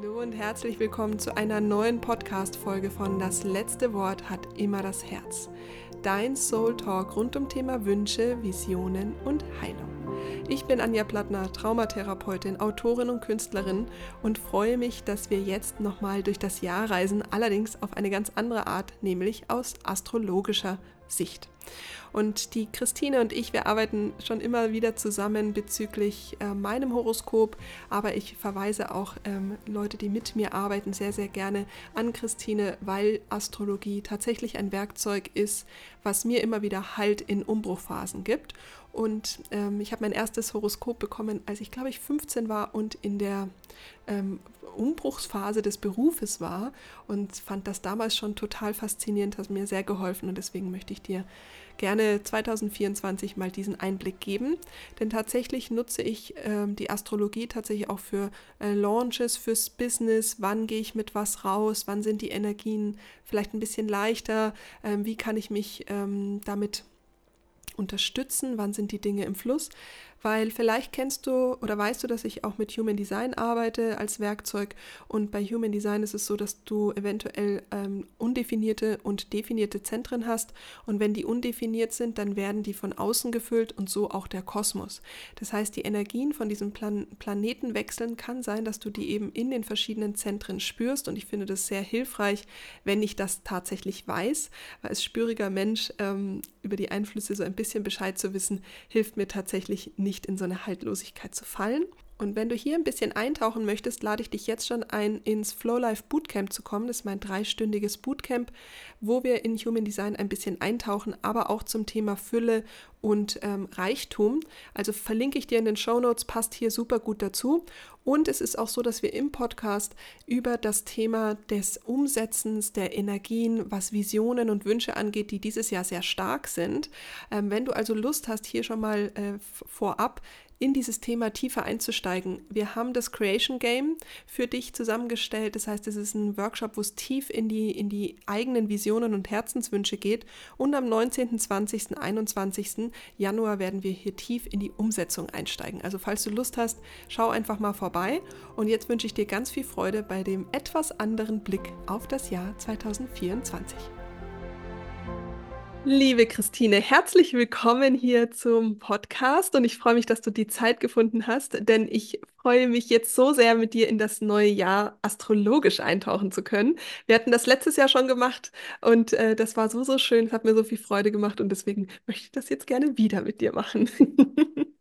Hallo und herzlich willkommen zu einer neuen Podcast-Folge von Das letzte Wort hat immer das Herz. Dein Soul Talk rund um Thema Wünsche, Visionen und Heilung. Ich bin Anja Plattner, Traumatherapeutin, Autorin und Künstlerin und freue mich, dass wir jetzt nochmal durch das Jahr reisen, allerdings auf eine ganz andere Art, nämlich aus astrologischer Sicht. Und die Christine und ich, wir arbeiten schon immer wieder zusammen bezüglich äh, meinem Horoskop, aber ich verweise auch ähm, Leute, die mit mir arbeiten, sehr, sehr gerne an Christine, weil Astrologie tatsächlich ein Werkzeug ist, was mir immer wieder Halt in Umbruchphasen gibt. Und ähm, ich habe mein erstes Horoskop bekommen, als ich glaube ich 15 war und in der ähm, Umbruchsphase des Berufes war und fand das damals schon total faszinierend, hat mir sehr geholfen und deswegen möchte ich dir gerne 2024 mal diesen Einblick geben. Denn tatsächlich nutze ich äh, die Astrologie tatsächlich auch für äh, Launches, fürs Business. Wann gehe ich mit was raus? Wann sind die Energien vielleicht ein bisschen leichter? Ähm, wie kann ich mich ähm, damit unterstützen? Wann sind die Dinge im Fluss? Weil vielleicht kennst du oder weißt du, dass ich auch mit Human Design arbeite als Werkzeug. Und bei Human Design ist es so, dass du eventuell ähm, undefinierte und definierte Zentren hast. Und wenn die undefiniert sind, dann werden die von außen gefüllt und so auch der Kosmos. Das heißt, die Energien von diesem Plan Planeten wechseln kann sein, dass du die eben in den verschiedenen Zentren spürst. Und ich finde das sehr hilfreich, wenn ich das tatsächlich weiß, weil als spüriger Mensch ähm, über die Einflüsse so ein bisschen Bescheid zu wissen, hilft mir tatsächlich nicht nicht in so eine Haltlosigkeit zu fallen. Und wenn du hier ein bisschen eintauchen möchtest, lade ich dich jetzt schon ein, ins Flow Life Bootcamp zu kommen. Das ist mein dreistündiges Bootcamp, wo wir in Human Design ein bisschen eintauchen, aber auch zum Thema Fülle und ähm, Reichtum. Also verlinke ich dir in den Show Notes, passt hier super gut dazu. Und es ist auch so, dass wir im Podcast über das Thema des Umsetzens der Energien, was Visionen und Wünsche angeht, die dieses Jahr sehr stark sind. Ähm, wenn du also Lust hast, hier schon mal äh, vorab in dieses Thema tiefer einzusteigen. Wir haben das Creation Game für dich zusammengestellt. Das heißt, es ist ein Workshop, wo es tief in die, in die eigenen Visionen und Herzenswünsche geht. Und am 19., 20., 21. Januar werden wir hier tief in die Umsetzung einsteigen. Also falls du Lust hast, schau einfach mal vorbei. Und jetzt wünsche ich dir ganz viel Freude bei dem etwas anderen Blick auf das Jahr 2024. Liebe Christine, herzlich willkommen hier zum Podcast und ich freue mich, dass du die Zeit gefunden hast, denn ich freue mich jetzt so sehr, mit dir in das neue Jahr astrologisch eintauchen zu können. Wir hatten das letztes Jahr schon gemacht und äh, das war so, so schön, es hat mir so viel Freude gemacht und deswegen möchte ich das jetzt gerne wieder mit dir machen.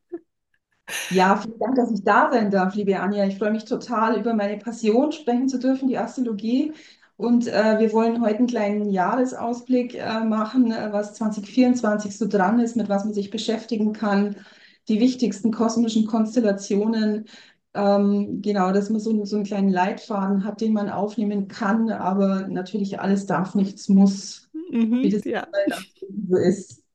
Ja, vielen Dank, dass ich da sein darf, liebe Anja. Ich freue mich total, über meine Passion sprechen zu dürfen, die Astrologie. Und äh, wir wollen heute einen kleinen Jahresausblick äh, machen, äh, was 2024 so dran ist, mit was man sich beschäftigen kann, die wichtigsten kosmischen Konstellationen. Ähm, genau, dass man so, so einen kleinen Leitfaden hat, den man aufnehmen kann, aber natürlich alles darf, nichts muss, mhm, wie das ja. so ist.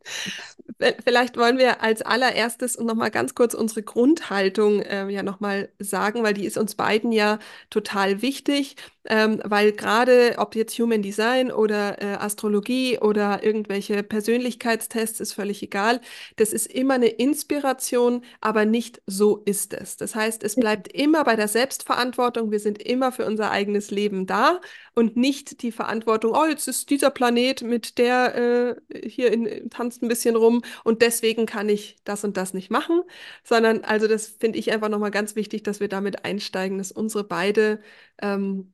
Vielleicht wollen wir als allererstes und nochmal ganz kurz unsere Grundhaltung äh, ja nochmal sagen, weil die ist uns beiden ja total wichtig ähm, weil gerade, ob jetzt Human Design oder äh, Astrologie oder irgendwelche Persönlichkeitstests, ist völlig egal. Das ist immer eine Inspiration, aber nicht so ist es. Das heißt, es bleibt immer bei der Selbstverantwortung. Wir sind immer für unser eigenes Leben da und nicht die Verantwortung, oh, jetzt ist dieser Planet mit der äh, hier in, tanzt ein bisschen rum und deswegen kann ich das und das nicht machen, sondern also das finde ich einfach nochmal ganz wichtig, dass wir damit einsteigen, dass unsere beide ähm,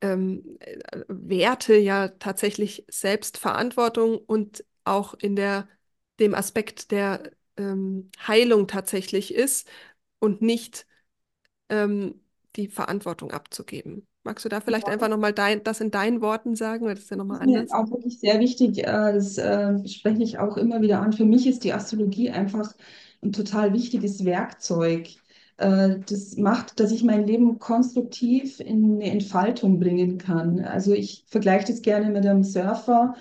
ähm, Werte ja tatsächlich Selbstverantwortung und auch in der, dem Aspekt der ähm, Heilung tatsächlich ist und nicht ähm, die Verantwortung abzugeben. Magst du da vielleicht ja. einfach nochmal das in deinen Worten sagen, weil das ist ja nochmal anders? Auch wirklich sehr wichtig, äh, das äh, spreche ich auch immer wieder an. Für mich ist die Astrologie einfach ein total wichtiges Werkzeug äh, das macht, dass ich mein Leben konstruktiv in eine Entfaltung bringen kann. Also ich vergleiche das gerne mit einem Surfer,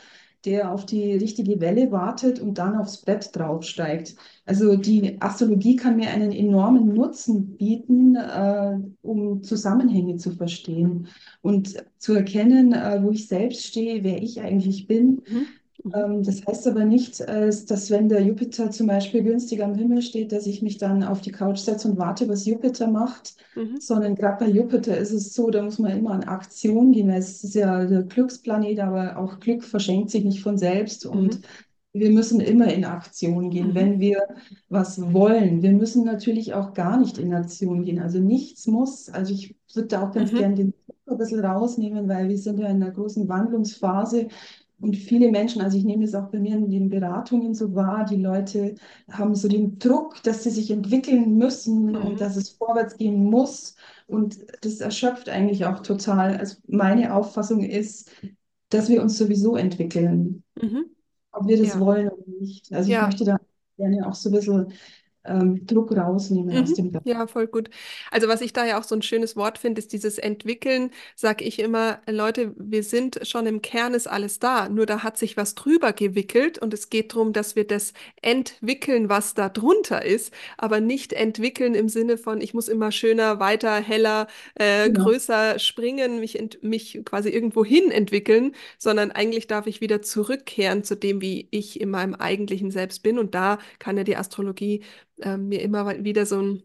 der auf die richtige Welle wartet und dann aufs Brett draufsteigt. Also die Astrologie kann mir einen enormen Nutzen bieten, äh, um Zusammenhänge zu verstehen und zu erkennen, äh, wo ich selbst stehe, wer ich eigentlich bin. Mhm Mhm. Ähm, das heißt aber nicht, äh, dass wenn der Jupiter zum Beispiel günstig am Himmel steht, dass ich mich dann auf die Couch setze und warte, was Jupiter macht, Mhm. sondern gerade bei Jupiter ist es so, da muss man immer in Aktion gehen, weil es ist ja der Glücksplanet, aber auch Glück verschenkt sich nicht von selbst und Mhm. wir müssen immer in Aktion gehen, Mhm. wenn wir was wollen. Wir müssen natürlich auch gar nicht in Aktion gehen, also nichts muss. Also ich würde da auch ganz Mhm. gern den ein bisschen rausnehmen, weil wir sind ja in einer großen Wandlungsphase. Und viele Menschen, also ich nehme es auch bei mir in den Beratungen so wahr, die Leute haben so den Druck, dass sie sich entwickeln müssen und Mhm. dass es vorwärts gehen muss. Und das erschöpft eigentlich auch total. Also meine Auffassung ist, dass wir uns sowieso entwickeln, Mhm. ob wir das Ja. wollen oder nicht. Also ich Ja. möchte da gerne auch so ein bisschen ähm, Druck rausnehmen aus Mhm. dem Ganzen. Ja, voll gut. Also was ich da ja auch so ein schönes Wort finde, ist dieses Entwickeln, sage ich immer, Leute, wir sind schon im Kern ist alles da, nur da hat sich was drüber gewickelt und es geht darum, dass wir das entwickeln, was da drunter ist, aber nicht entwickeln im Sinne von, ich muss immer schöner, weiter, heller, äh, Genau. größer springen, mich, mich quasi irgendwo hin entwickeln, sondern eigentlich darf ich wieder zurückkehren zu dem, wie ich in meinem eigentlichen Selbst bin und da kann ja die Astrologie ähm, mir immer wieder so ein,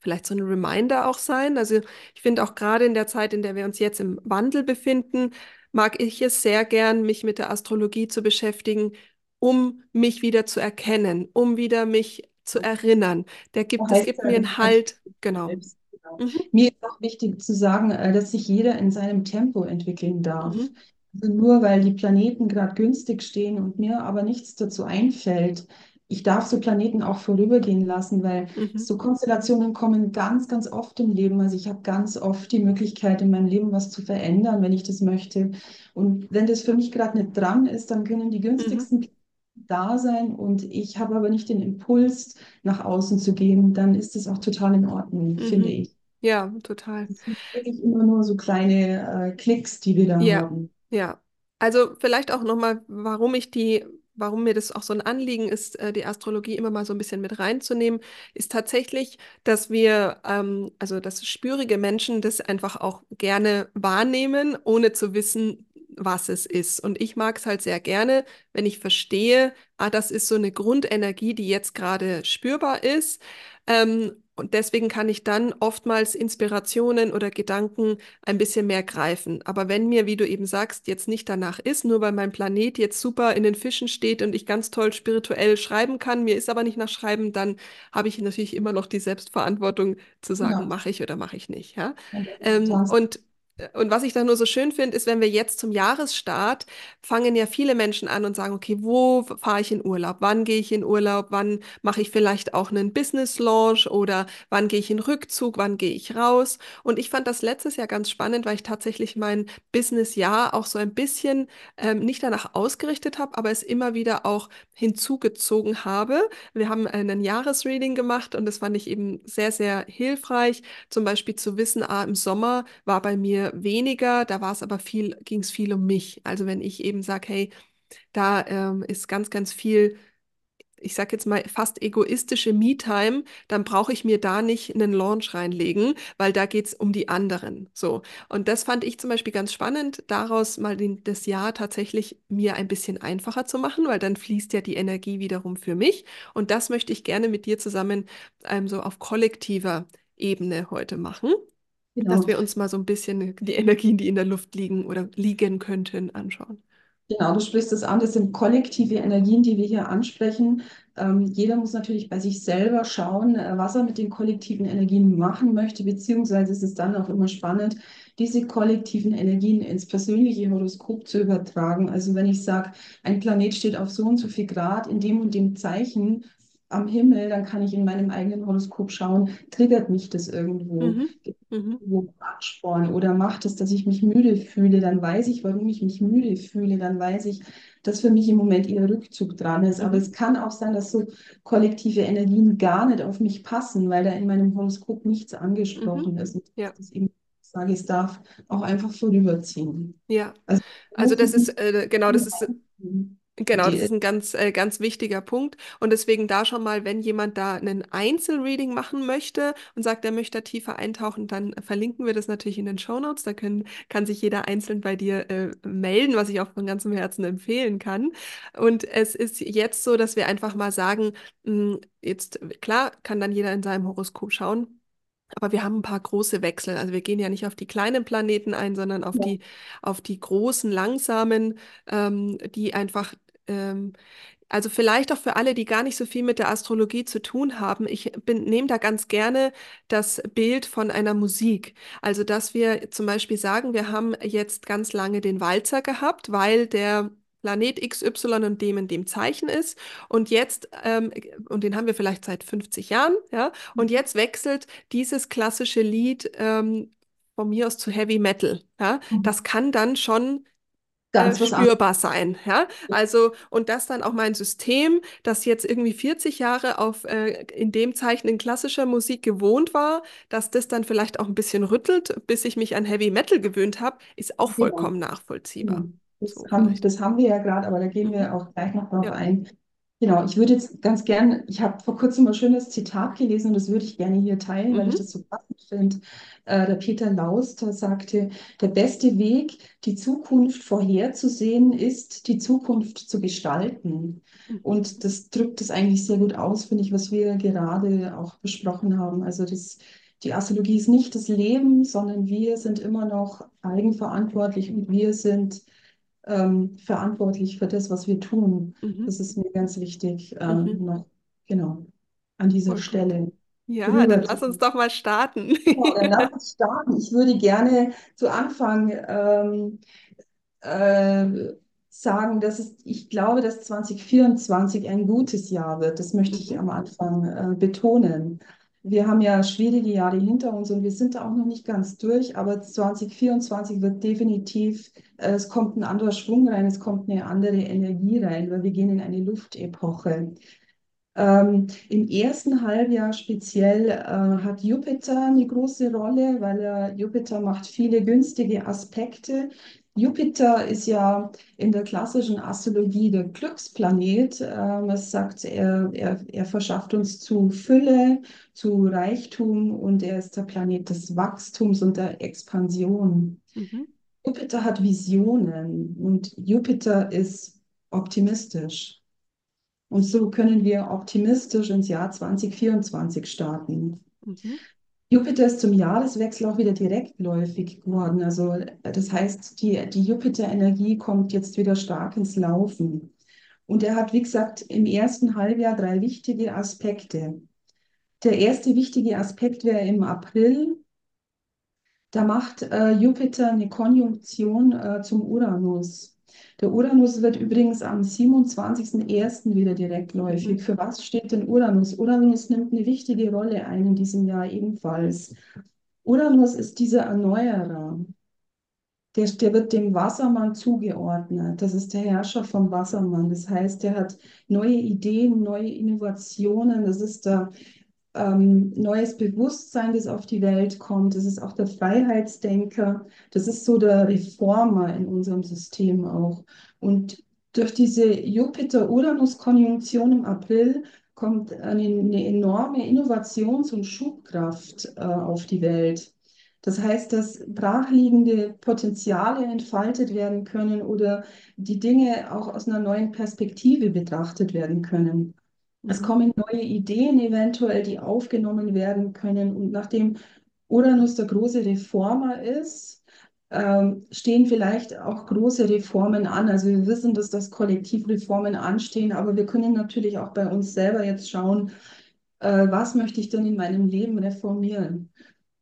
vielleicht so ein Reminder auch sein. Also ich finde auch gerade in der Zeit, in der wir uns jetzt im Wandel befinden, mag ich es sehr gern, mich mit der Astrologie zu beschäftigen, um mich wieder zu erkennen, um wieder mich zu erinnern. Der gibt, heißt gibt mir das einen Halt, genau. selbst. Genau. Mhm, Mir ist auch wichtig zu sagen, äh, dass sich jeder in seinem Tempo entwickeln darf. mhm, Also nur weil die Planeten gerade günstig stehen und mir aber nichts dazu einfällt, ich darf so Planeten auch vorübergehen lassen, weil mhm, so Konstellationen kommen ganz, ganz oft im Leben. Also ich habe ganz oft die Möglichkeit, in meinem Leben was zu verändern, wenn ich das möchte. Und wenn das für mich gerade nicht dran ist, dann können die mhm, günstigsten da sein und ich habe aber nicht den Impuls, nach außen zu gehen, dann ist es auch total in Ordnung, finde mhm. ich. Ja, total. Es sind wirklich immer nur so kleine äh, Klicks, die wir da Ja, haben. ja. Also vielleicht auch nochmal, warum ich die, warum mir das auch so ein Anliegen ist, äh, die Astrologie immer mal so ein bisschen mit reinzunehmen, ist tatsächlich, dass wir, ähm, also dass spürige Menschen das einfach auch gerne wahrnehmen, ohne zu wissen, was es ist. Und ich mag es halt sehr gerne, wenn ich verstehe, ah, das ist so eine Grundenergie, die jetzt gerade spürbar ist. Ähm, und deswegen kann ich dann oftmals Inspirationen oder Gedanken ein bisschen mehr greifen. Aber wenn mir, wie du eben sagst, jetzt nicht danach ist, nur weil mein Planet jetzt super in den Fischen steht und ich ganz toll spirituell schreiben kann, mir ist aber nicht nach Schreiben, dann habe ich natürlich immer noch die Selbstverantwortung zu sagen, Ja, mache ich oder mache ich nicht. Ja? Ähm, und und was ich dann nur so schön finde, ist, wenn wir jetzt zum Jahresstart fangen ja viele Menschen an und sagen, okay, wo fahre ich in Urlaub? Wann gehe ich in Urlaub? Wann mache ich vielleicht auch einen Business Launch oder wann gehe ich in Rückzug? Wann gehe ich raus? Und ich fand das letztes Jahr ganz spannend, weil ich tatsächlich mein Business-Jahr auch so ein bisschen ähm, nicht danach ausgerichtet habe, aber es immer wieder auch hinzugezogen habe. Wir haben einen Jahresreading gemacht und das fand ich eben sehr, sehr hilfreich. Zum Beispiel zu wissen, ah, im Sommer war bei mir weniger, da war es aber viel, ging es viel um mich. Also wenn ich eben sage, hey, da ähm, ist ganz, ganz viel ich sag jetzt mal, fast egoistische Me-Time, dann brauche ich mir da nicht einen Launch reinlegen, weil da geht es um die anderen. So. Und das fand ich zum Beispiel ganz spannend, daraus mal den, das Jahr tatsächlich mir ein bisschen einfacher zu machen, weil dann fließt ja die Energie wiederum für mich. Und das möchte ich gerne mit dir zusammen ähm, so auf kollektiver Ebene heute machen, dass genau. wir uns mal so ein bisschen die Energien, die in der Luft liegen oder liegen könnten, anschauen. Genau, du sprichst es an, das sind kollektive Energien, die wir hier ansprechen. Ähm, jeder muss natürlich bei sich selber schauen, äh, was er mit den kollektiven Energien machen möchte, beziehungsweise ist es dann auch immer spannend, diese kollektiven Energien ins persönliche Horoskop zu übertragen. Also wenn ich sage, ein Planet steht auf so und so viel Grad in dem und dem Zeichen am Himmel, dann kann ich in meinem eigenen Horoskop schauen, triggert mich das irgendwo? Mhm. Mhm. wo anspornen oder macht es, dass ich mich müde fühle, dann weiß ich, warum ich mich müde fühle, dann weiß ich, dass für mich im Moment eher Rückzug dran ist. Aber Mhm. es kann auch sein, dass so kollektive Energien gar nicht auf mich passen, weil da in meinem Horoskop nichts Mhm. angesprochen ist. Und Ja. das eben sage, es darf auch einfach vorüberziehen. Ja, Also also das ist äh, genau, das ist reinziehen. Genau, das ist ein ganz, äh, ganz wichtiger Punkt. Und deswegen da schon mal, wenn jemand da einen Einzelreading machen möchte und sagt, er möchte da tiefer eintauchen, dann verlinken wir das natürlich in den Shownotes. Da können, kann sich jeder einzeln bei dir äh, melden, was ich auch von ganzem Herzen empfehlen kann. Und es ist jetzt so, dass wir einfach mal sagen, mh, jetzt klar, kann dann jeder in seinem Horoskop schauen. Aber wir haben ein paar große Wechsel. Also wir gehen ja nicht auf die kleinen Planeten ein, sondern auf ja, die, auf die großen, langsamen, ähm, die einfach, ähm, also vielleicht auch für alle, die gar nicht so viel mit der Astrologie zu tun haben. Ich nehme da ganz gerne das Bild von einer Musik. Also dass wir zum Beispiel sagen, wir haben jetzt ganz lange den Walzer gehabt, weil der Planet XY in dem in dem Zeichen ist. Und jetzt, ähm, und den haben wir vielleicht seit 50 Jahren, ja, und jetzt wechselt dieses klassische Lied ähm, von mir aus zu Heavy Metal. Ja, mhm. das kann dann schon ganz anderes. spürbar sein. Ja, also, und das dann auch mein System, das jetzt irgendwie 40 Jahre auf äh, in dem Zeichen in klassischer Musik gewohnt war, dass das dann vielleicht auch ein bisschen rüttelt, bis ich mich an Heavy Metal gewöhnt habe, ist auch vollkommen nachvollziehbar. Hm. Das So haben, das haben wir ja gerade, aber da gehen Mhm. wir auch gleich noch drauf Ja. ein. Genau, ich würde jetzt ganz gern, ich habe vor kurzem ein schönes Zitat gelesen und das würde ich gerne hier teilen, weil ich Mhm. das so passend finde. Äh, der Peter Lauster sagte, der beste Weg, die Zukunft vorherzusehen, ist, die Zukunft zu gestalten. Mhm. Und das drückt es eigentlich sehr gut aus, finde ich, was wir gerade auch besprochen haben. Also das, die Astrologie ist nicht das Leben, sondern wir sind immer noch eigenverantwortlich und wir sind ähm, verantwortlich für das, was wir tun. Mhm. Das ist mir ganz wichtig, äh, Mhm. noch genau an dieser gut. Stelle Ja, dann lass uns doch mal starten. Ja, dann lass uns starten. Ich würde gerne zu Anfang ähm, äh, sagen, dass es, ich glaube, dass 2024 ein gutes Jahr wird. Das möchte ich Mhm. am Anfang äh, betonen. Wir haben ja schwierige Jahre hinter uns und wir sind da auch noch nicht ganz durch, aber 2024 wird definitiv, äh, es kommt ein anderer Schwung rein, es kommt eine andere Energie rein, weil wir gehen in eine Luftepoche. Ähm, im ersten Halbjahr speziell äh, hat Jupiter eine große Rolle, weil er, Jupiter macht viele günstige Aspekte. Jupiter ist ja in der klassischen Astrologie der Glücksplanet. Ähm, es sagt, er, er, er verschafft uns zu Fülle, zu Reichtum und er ist der Planet des Wachstums und der Expansion. Mhm. Jupiter hat Visionen und Jupiter ist optimistisch. Und so können wir optimistisch ins Jahr 2024 starten. Mhm. Jupiter ist zum Jahreswechsel auch wieder direktläufig geworden. Also das heißt, die, die Jupiter-Energie kommt jetzt wieder stark ins Laufen. Und er hat, wie gesagt, im ersten Halbjahr drei wichtige Aspekte. Der erste wichtige Aspekt wäre im April. Da macht äh, Jupiter eine Konjunktion äh, zum Uranus. Der Uranus wird übrigens am 27.01. wieder direktläufig. Mhm. Für was steht denn Uranus? Uranus nimmt eine wichtige Rolle ein in diesem Jahr ebenfalls. Uranus ist dieser Erneuerer. Der, der wird dem Wassermann zugeordnet. Das ist der Herrscher vom Wassermann. Das heißt, der hat neue Ideen, neue Innovationen. Das ist der ähm, neues Bewusstsein, das auf die Welt kommt. Das ist auch der Freiheitsdenker. Das ist so der Reformer in unserem System auch. Und durch diese Jupiter-Uranus-Konjunktion im April kommt eine, eine enorme Innovations- und Schubkraft äh, auf die Welt. Das heißt, dass brachliegende Potenziale entfaltet werden können oder die Dinge auch aus einer neuen Perspektive betrachtet werden können. Es Mhm. kommen neue Ideen eventuell, die aufgenommen werden können. Und nachdem Uranus der große Reformer ist, ähm, stehen vielleicht auch große Reformen an. Also wir wissen, dass das Kollektivreformen anstehen, aber wir können natürlich auch bei uns selber jetzt schauen, äh, was möchte ich denn in meinem Leben reformieren?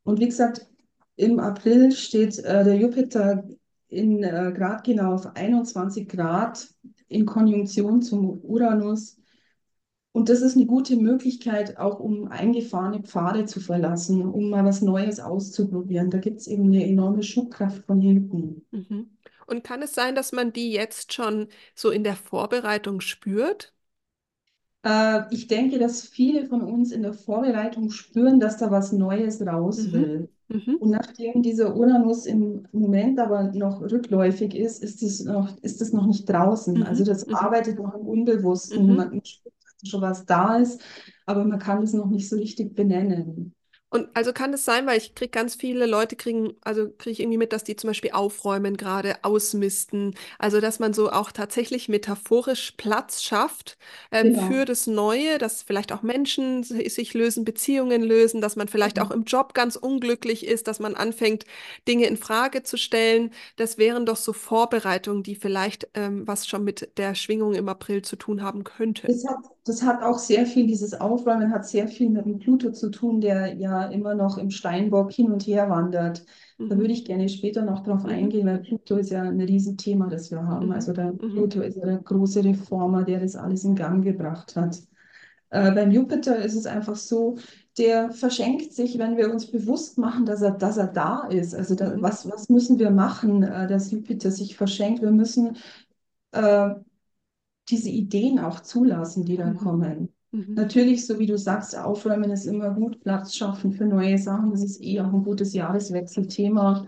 Und wie gesagt, im April steht äh, der Jupiter in äh, Grad genau auf 21 Grad in Konjunktion zum Uranus. Und das ist eine gute Möglichkeit, auch um eingefahrene Pfade zu verlassen, um mal was Neues auszuprobieren. Da gibt es eben eine enorme Schubkraft von hinten. Mhm. Und kann es sein, dass man die jetzt schon so in der Vorbereitung spürt? Äh, ich denke, dass viele von uns in der Vorbereitung spüren, dass da was Neues raus Mhm. will. Mhm. Und nachdem dieser Uranus im Moment aber noch rückläufig ist, ist es noch, ist es noch nicht draußen. Also Mhm. das Mhm. arbeitet noch im Unbewussten. Man spürt, schon was da ist, aber man kann es noch nicht so richtig benennen. Und also kann es sein, weil ich kriege ganz viele Leute kriegen, also kriege ich irgendwie mit, dass die zum Beispiel aufräumen, gerade ausmisten. Also dass man so auch tatsächlich metaphorisch Platz schafft ähm, für Genau. das Neue, dass vielleicht auch Menschen si- sich lösen, Beziehungen lösen, dass man vielleicht auch Genau. im Job ganz unglücklich ist, dass man anfängt, Dinge in Frage zu stellen. Das wären doch so Vorbereitungen, die vielleicht ähm, was schon mit der Schwingung im April zu tun haben könnte. Das hat, das hat auch sehr viel, dieses Aufräumen hat sehr viel mit dem Pluto zu tun, der ja immer noch im Steinbock hin und her wandert. Da Mhm. würde ich gerne später noch drauf Mhm. eingehen, weil Pluto ist ja ein Riesenthema, das wir haben. Mhm. Also der Mhm. Pluto ist ja der große Reformer, der das alles in Gang gebracht hat. Äh, beim Jupiter ist es einfach so, der verschenkt sich, wenn wir uns bewusst machen, dass er, dass er da ist. Also da, Mhm. was, was müssen wir machen, äh, dass Jupiter sich verschenkt? Wir müssen äh, diese Ideen auch zulassen, die da Mhm. kommen. Mhm. Natürlich, so wie du sagst, aufräumen ist immer gut, Platz schaffen für neue Sachen. Das ist eh auch ein gutes Jahreswechselthema.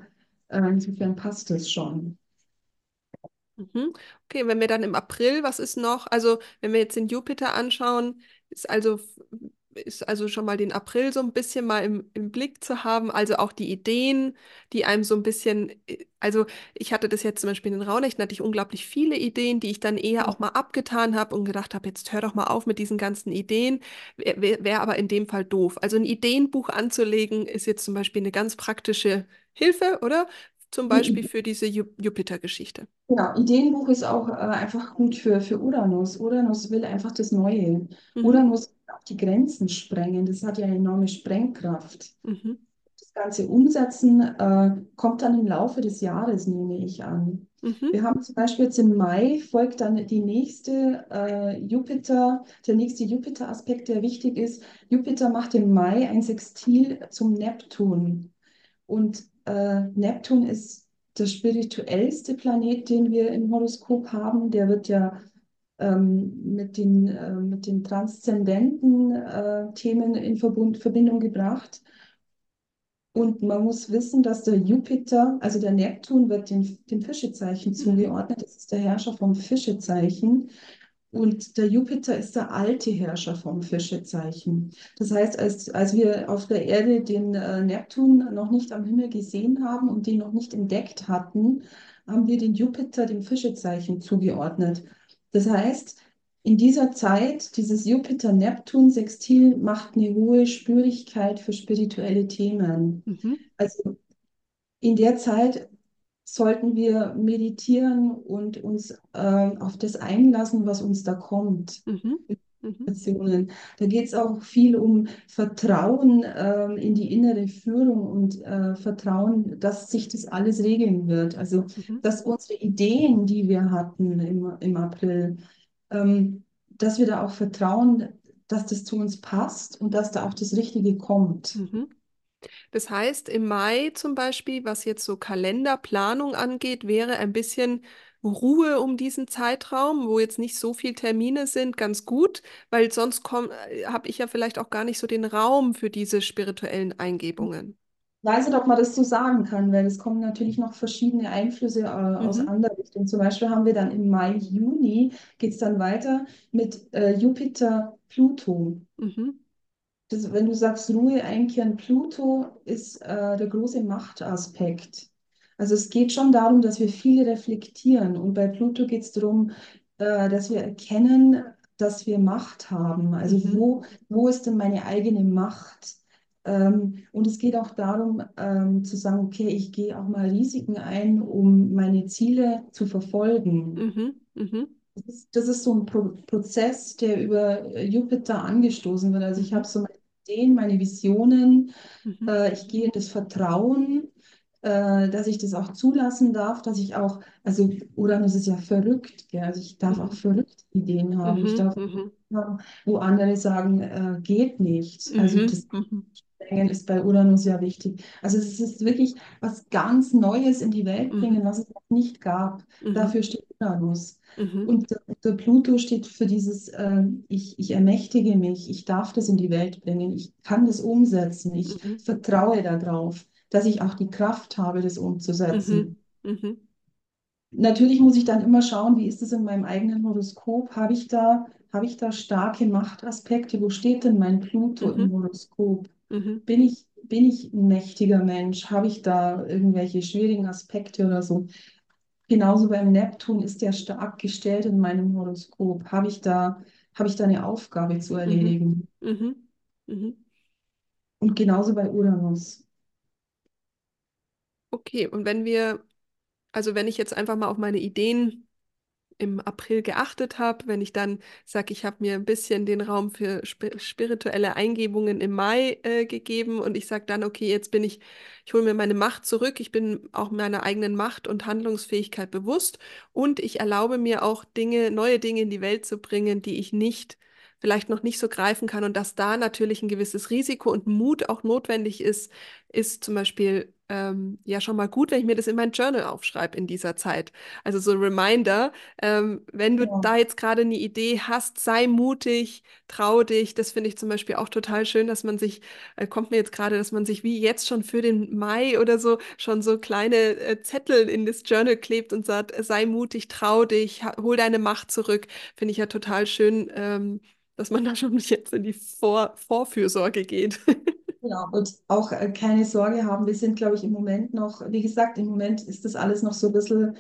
Äh, insofern passt das schon. Mhm. Okay, wenn wir dann im April, was ist noch? Also, wenn wir jetzt den Jupiter anschauen, ist also, ist also schon mal den April so ein bisschen mal im, im Blick zu haben. Also auch die Ideen, die einem so ein bisschen, äh, also ich hatte das jetzt zum Beispiel in den Rauhnächten, hatte ich unglaublich viele Ideen, die ich dann eher auch mal abgetan habe und gedacht habe, jetzt hör doch mal auf mit diesen ganzen Ideen. Wäre wär wär aber in dem Fall doof. Also ein Ideenbuch anzulegen, ist jetzt zum Beispiel eine ganz praktische Hilfe, oder? Zum Beispiel für diese Ju Jupiter-Geschichte. Genau, Ideenbuch ist auch äh, einfach gut für, für Uranus. Uranus will einfach das Neue. Mhm. Uranus will auch die Grenzen sprengen. Das hat ja eine enorme Sprengkraft. Mhm. Das ganze Umsetzen äh, kommt dann im Laufe des Jahres, nehme ich an. Mhm. Wir haben zum Beispiel jetzt im Mai folgt dann die nächste äh, Jupiter, der nächste Jupiter-Aspekt, der wichtig ist. Jupiter macht im Mai ein Sextil zum Neptun. Und äh, Neptun ist der spirituellste Planet, den wir im Horoskop haben. Der wird ja ähm, mit den, äh, mit den transzendenten äh, Themen in Verbund, Verbindung gebracht. Und man muss wissen, dass der Jupiter, also der Neptun, wird dem, dem Fischezeichen Mhm. zugeordnet. Das ist der Herrscher vom Fischezeichen. Und der Jupiter ist der alte Herrscher vom Fischezeichen. Das heißt, als, als wir auf der Erde den äh, Neptun noch nicht am Himmel gesehen haben und den noch nicht entdeckt hatten, haben wir den Jupiter dem Fischezeichen zugeordnet. Das heißt, in dieser Zeit, dieses Jupiter-Neptun-Sextil macht eine hohe Spürigkeit für spirituelle Themen. Mhm. Also in der Zeit sollten wir meditieren und uns äh, auf das einlassen, was uns da kommt. Mhm. Mhm. Da geht es auch viel um Vertrauen ähm, in die innere Führung und äh, Vertrauen, dass sich das alles regeln wird. Also, Mhm. dass unsere Ideen, die wir hatten im, im April, ähm, dass wir da auch vertrauen, dass das zu uns passt und dass da auch das Richtige kommt. Mhm. Das heißt, im Mai zum Beispiel, was jetzt so Kalenderplanung angeht, wäre ein bisschen Ruhe um diesen Zeitraum, wo jetzt nicht so viele Termine sind, ganz gut, weil sonst habe ich ja vielleicht auch gar nicht so den Raum für diese spirituellen Eingebungen. weiß nicht, ob man das so sagen kann, weil es kommen natürlich noch verschiedene Einflüsse äh, aus Mhm. anderer Richtung. Zum Beispiel haben wir dann im Mai, Juni, geht es dann weiter mit äh, Jupiter, Pluto. Mhm. Das, wenn du sagst Ruhe einkehren, Pluto ist äh, der große Machtaspekt. Also es geht schon darum, dass wir viel reflektieren. Und bei Pluto geht es darum, äh, dass wir erkennen, dass wir Macht haben. Also Mhm. wo, wo ist denn meine eigene Macht? Ähm, und es geht auch darum, ähm, zu sagen, okay, ich gehe auch mal Risiken ein, um meine Ziele zu verfolgen. Mhm. Mhm. Das ist, das ist so ein Pro Prozess, der über Jupiter angestoßen wird. Also ich Mhm. habe so Ideen, meine Visionen. Mhm. Äh, ich gehe in das Vertrauen, äh, dass ich das auch zulassen darf, dass ich auch, also Uranus ist ja verrückt, gell? Also ich darf auch Mhm. verrückte Ideen haben. Ich Mhm. darf Mhm. haben, wo andere sagen, äh, geht nicht. Also Mhm. das Mhm. Sprengen ist bei Uranus ja wichtig. Also es ist wirklich was ganz Neues in die Welt bringen, Mhm. was es noch nicht gab. Mhm. Dafür steht Uranus. Mhm. Und der, der Pluto steht für dieses, äh, ich, ich ermächtige mich, ich darf das in die Welt bringen, ich kann das umsetzen, ich Mhm. vertraue darauf. Dass ich auch die Kraft habe, das Mhm. umzusetzen. Mhm. Natürlich muss ich dann immer schauen, wie ist es in meinem eigenen Horoskop? Habe ich da, habe ich da starke Machtaspekte? Wo steht denn mein Pluto im Mhm. Horoskop? Mhm. Bin ich, bin ich ein mächtiger Mensch? Habe ich da irgendwelche schwierigen Aspekte oder so? Genauso beim Neptun ist der stark gestellt in meinem Horoskop. Habe ich da, habe ich da eine Aufgabe zu Mhm. erledigen? Mhm. Mhm. Und genauso bei Uranus. Okay, und wenn wir, also wenn ich jetzt einfach mal auf meine Ideen im April geachtet habe, wenn ich dann sage, ich habe mir ein bisschen den Raum für spi- spirituelle Eingebungen im Mai äh, gegeben und ich sage dann, okay, jetzt bin ich, ich hole mir meine Macht zurück, ich bin auch meiner eigenen Macht und Handlungsfähigkeit bewusst und ich erlaube mir auch Dinge, neue Dinge in die Welt zu bringen, die ich nicht vielleicht noch nicht so greifen kann und dass da natürlich ein gewisses Risiko und Mut auch notwendig ist, ist zum Beispiel ähm, ja schon mal gut, wenn ich mir das in mein Journal aufschreibe in dieser Zeit. Also so ein Reminder, ähm, wenn du Ja, da jetzt gerade eine Idee hast, sei mutig, trau dich. Das finde ich zum Beispiel auch total schön, dass man sich, äh, kommt mir jetzt gerade, dass man sich wie jetzt schon für den Mai oder so schon so kleine äh, Zettel in das Journal klebt und sagt, äh, sei mutig, trau dich, hol deine Macht zurück. Finde ich ja total schön, ähm, dass man da schon jetzt in die Vor Vorfürsorge geht. genau. Und auch äh, keine Sorge haben, wir sind, glaube ich, im Moment noch, wie gesagt, im Moment ist das alles noch so ein bisschen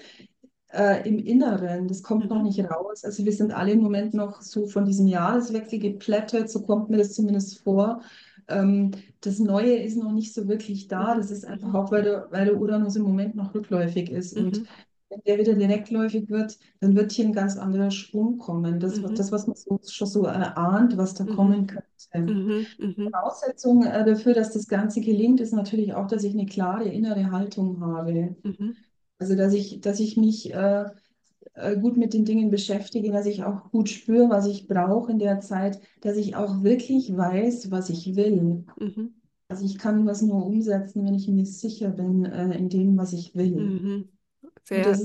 äh, im Inneren. Das kommt noch Mhm, nicht raus. Also wir sind alle im Moment noch so von diesem Jahreswechsel geplättet, so kommt mir das zumindest vor. Ähm, das Neue ist noch nicht so wirklich da. mhm, Das ist einfach auch, weil der, weil der Uranus im Moment noch rückläufig ist. Und mhm, wenn der wieder direktläufig wird, dann wird hier ein ganz anderer Schwung kommen. Das, was- mhm, das was man so, schon so erahnt, was da mhm, kommen könnte. mhm, mhm, Voraussetzung äh, dafür, dass das Ganze gelingt, ist natürlich auch, dass ich eine klare innere Haltung habe. mhm, Also, dass ich, dass ich mich äh, äh, gut mit den Dingen beschäftige, dass ich auch gut spüre, was ich brauche in der Zeit, dass ich auch wirklich weiß, was ich will. mhm, Also ich kann was nur umsetzen, wenn ich mir sicher bin, äh, in dem, was ich will. Sehr,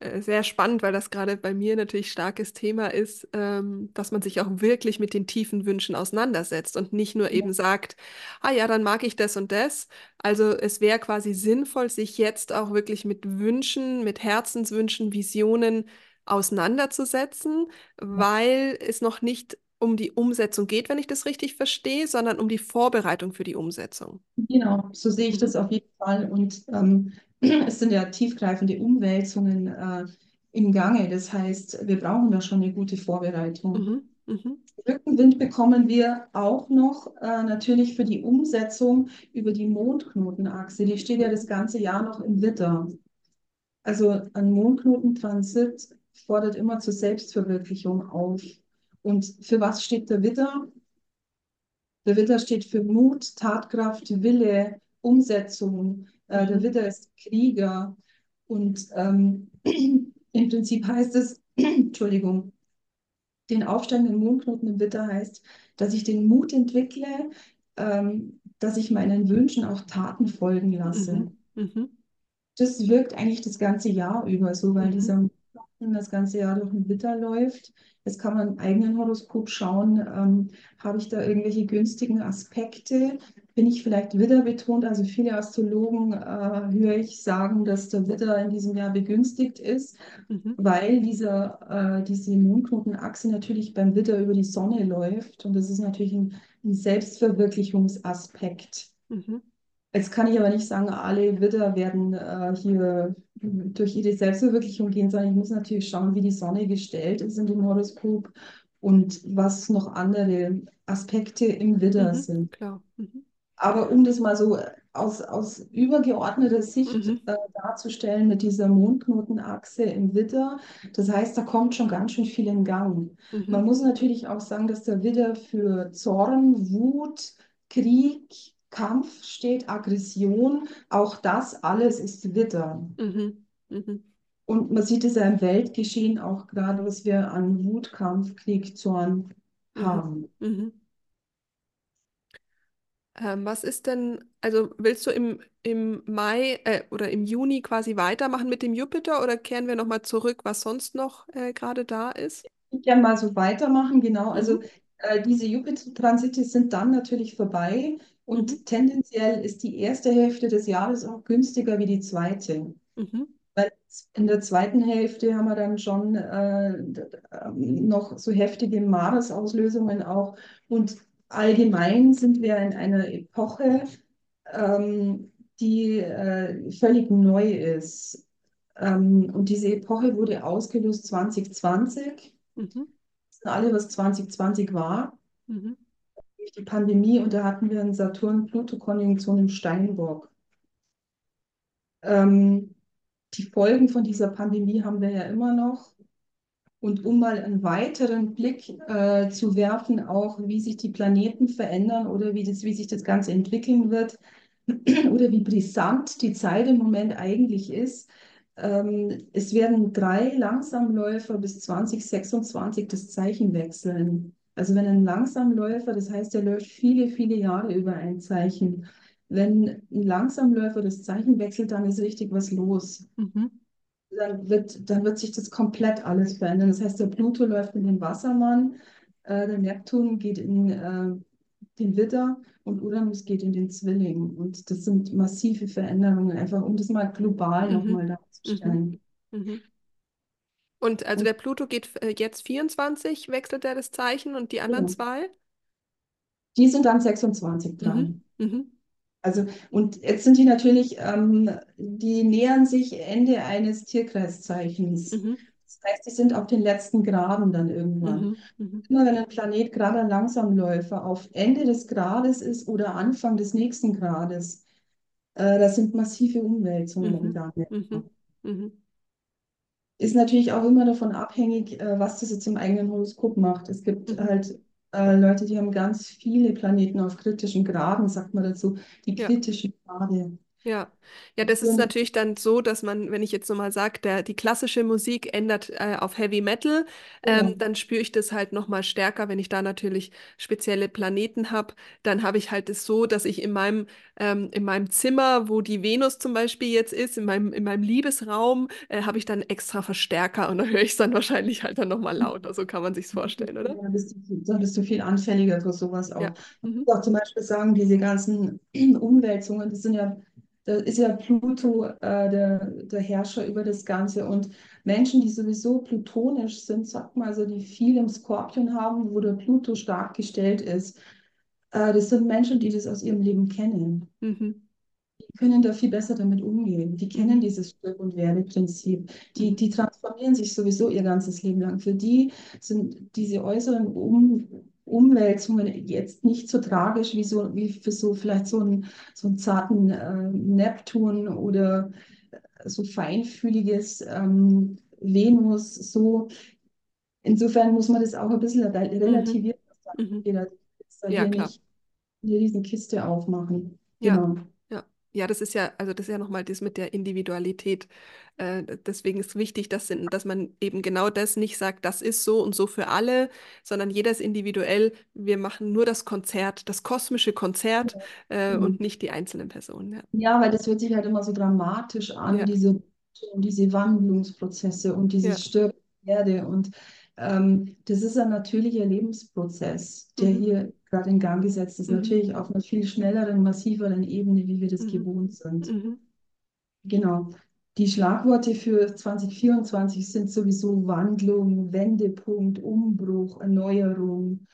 äh, sehr spannend, weil das gerade bei mir natürlich starkes Thema ist, ähm, dass man sich auch wirklich mit den tiefen Wünschen auseinandersetzt und nicht nur eben sagt, ah ja, dann mag ich das und das. Also es wäre quasi sinnvoll, sich jetzt auch wirklich mit Wünschen, mit Herzenswünschen, Visionen auseinanderzusetzen, weil es noch nicht um die Umsetzung geht, wenn ich das richtig verstehe, sondern um die Vorbereitung für die Umsetzung. genau, so sehe ich das auf jeden Fall. Und ähm, es sind ja tiefgreifende Umwälzungen äh, im Gange. Das heißt, wir brauchen da schon eine gute Vorbereitung. Mhm. Mhm. Rückenwind bekommen wir auch noch äh, natürlich für die Umsetzung über die Mondknotenachse. Die steht ja das ganze Jahr noch im Witter. Also ein Mondknotentransit fordert immer zur Selbstverwirklichung auf. Und für was steht der Widder? Der Widder steht für Mut, Tatkraft, Wille, Umsetzung. Äh, der. Widder ist Krieger. Und ähm, im Prinzip heißt es, Entschuldigung, den aufsteigenden Mondknoten im Widder heißt, dass ich den Mut entwickle, ähm, dass ich meinen Wünschen auch Taten folgen lasse. Mhm. Mhm. Das wirkt eigentlich das ganze Jahr über so, weil Mhm. dieser Mondknoten das ganze Jahr durch den Widder läuft. Jetzt kann man im eigenen Horoskop schauen, ähm, habe ich da irgendwelche günstigen Aspekte? Bin ich vielleicht Widder betont? Also viele Astrologen äh, höre ich sagen, dass der Widder in diesem Jahr begünstigt ist Mhm. weil dieser, äh, diese Mondknotenachse natürlich beim Widder über die Sonne läuft und das ist natürlich ein, ein Selbstverwirklichungsaspekt. Mhm. Jetzt kann ich aber nicht sagen, alle Widder werden äh, hier durch ihre Selbstverwirklichung gehen, sondern ich muss natürlich schauen, wie die Sonne gestellt ist in dem Horoskop und was noch andere Aspekte im Widder Mhm. sind. Klar. Mhm. Aber um das mal so aus, aus übergeordneter Sicht Mhm. äh, darzustellen mit dieser Mondknotenachse im Widder, das heißt, da kommt schon ganz schön viel in Gang. Man Mhm. muss natürlich auch sagen, dass der Widder für Zorn, Wut, Krieg, Kampf steht, Aggression. Auch das alles ist Widder. Mhm. Mhm. Und man sieht es ja im Weltgeschehen auch gerade, was wir an Wut, Kampf, Krieg, Zorn Mhm. haben. Mhm. Ähm, was ist denn, also willst du im, im Mai äh, oder im Juni quasi weitermachen mit dem Jupiter oder kehren wir nochmal zurück, was sonst noch äh, gerade da ist? Ich gerne mal so weitermachen, genau. Also Mhm. äh, diese Jupiter-Transite sind dann natürlich vorbei Mhm. und tendenziell ist die erste Hälfte des Jahres auch günstiger wie die zweite. Mhm. Weil in der zweiten Hälfte haben wir dann schon äh, ähm, noch so heftige Maresauslösungen auch. Und allgemein sind wir in einer Epoche, ähm, die äh, völlig neu ist. Ähm, und diese Epoche wurde ausgelöst 2020. Mhm. Alle, was 2020 war, Mhm. durch die Pandemie. Und da hatten wir eine Saturn-Pluto-Konjunktion im Steinbock. Ähm, die Folgen von dieser Pandemie haben wir ja immer noch. Und um mal einen weiteren Blick äh, zu werfen, auch wie sich die Planeten verändern oder wie das, wie sich das Ganze entwickeln wird oder wie brisant die Zeit im Moment eigentlich ist. Ähm, es werden drei Langsamläufer bis 2026 das Zeichen wechseln. Also wenn ein Langsamläufer, das heißt, er läuft viele, viele Jahre über ein Zeichen. Wenn ein Langsamläufer das Zeichen wechselt, dann ist richtig was los Mhm. Dann wird, dann wird sich das komplett alles verändern. Das heißt, der Pluto läuft in den Wassermann, äh, der Neptun geht in äh, den Widder und Uranus geht in den Zwilling. Und das sind massive Veränderungen, einfach um das mal global nochmal Mhm. Mhm. darzustellen. Mhm. Und also der Pluto geht äh, jetzt 24, wechselt er das Zeichen und die anderen genau, zwei? die sind dann 26 Mhm. dran. Mhm. Also, und jetzt sind die natürlich, ähm, die nähern sich Ende eines Tierkreiszeichens. Mhm. Das heißt, die sind auf den letzten Graden dann irgendwann. Mhm. Mhm. Immer wenn ein Planet gerade ein Langsamläufer auf Ende des Grades ist oder Anfang des nächsten Grades, äh, das sind massive Umwälzungen Mhm. Gange. Mhm. Mhm. Ist natürlich auch immer davon abhängig, äh, was das jetzt im eigenen Horoskop macht. Es gibt Mhm. halt äh, Leute, die haben ganz viele Planeten auf kritischen Graden, sagt man dazu, die kritischen Grade. Ja, ja, das ist natürlich dann so, dass man, wenn ich jetzt nochmal sage, der, die klassische Musik ändert äh, auf Heavy Metal, ähm, Genau. dann spüre ich das halt nochmal stärker, wenn ich da natürlich spezielle Planeten habe. Dann habe ich halt es so, dass ich in meinem, ähm, in meinem Zimmer, wo die Venus zum Beispiel jetzt ist, in meinem, in meinem Liebesraum, äh, habe ich dann extra Verstärker und da höre ich es dann wahrscheinlich halt dann nochmal lauter. So kann man sich's vorstellen, oder? Da bist du, da bist du viel anfälliger für sowas Ja. auch. Man Mhm. muss auch zum Beispiel sagen, diese ganzen Umwälzungen, das sind ja, da ist ja Pluto äh, der, der Herrscher über das Ganze. Und Menschen, die sowieso plutonisch sind, sag mal, also die viel im Skorpion haben, wo der Pluto stark gestellt ist, äh, das sind Menschen, die das aus ihrem Leben kennen Mhm. die können da viel besser damit umgehen. Die kennen dieses Stirb- und Werde-Prinzip. Die, die transformieren sich sowieso ihr ganzes Leben lang. Für die sind diese äußeren um Umwälzungen jetzt nicht so tragisch wie, so, wie für so vielleicht so einen, so einen zarten äh, Neptun oder so feinfühliges ähm, Venus. So. Insofern muss man das auch ein bisschen Mhm. relativieren. Mhm. da Ja, hier klar. nicht eine riesen Kiste aufmachen. Genau. ja. Ja, das ist ja, also das ist ja nochmal das mit der Individualität. Äh, deswegen ist wichtig, dass, dass man eben genau das nicht sagt, das ist so und so für alle, sondern jeder ist individuell. Wir machen nur das Konzert, das kosmische Konzert, äh, Genau. und nicht die einzelnen Personen. Ja, Ja, weil das hört sich halt immer so dramatisch an, ja, diese, diese Wandlungsprozesse und ja. dieses Sterben der Erde. Und ähm, das ist ein natürlicher Lebensprozess, der Mhm. hier gerade in Gang gesetzt ist. Mhm. Natürlich auf einer viel schnelleren, massiveren Ebene, wie wir das Mhm. gewohnt sind. Mhm. Genau. Die Schlagworte für 2024 sind sowieso Wandlung, Wendepunkt, Umbruch, Erneuerung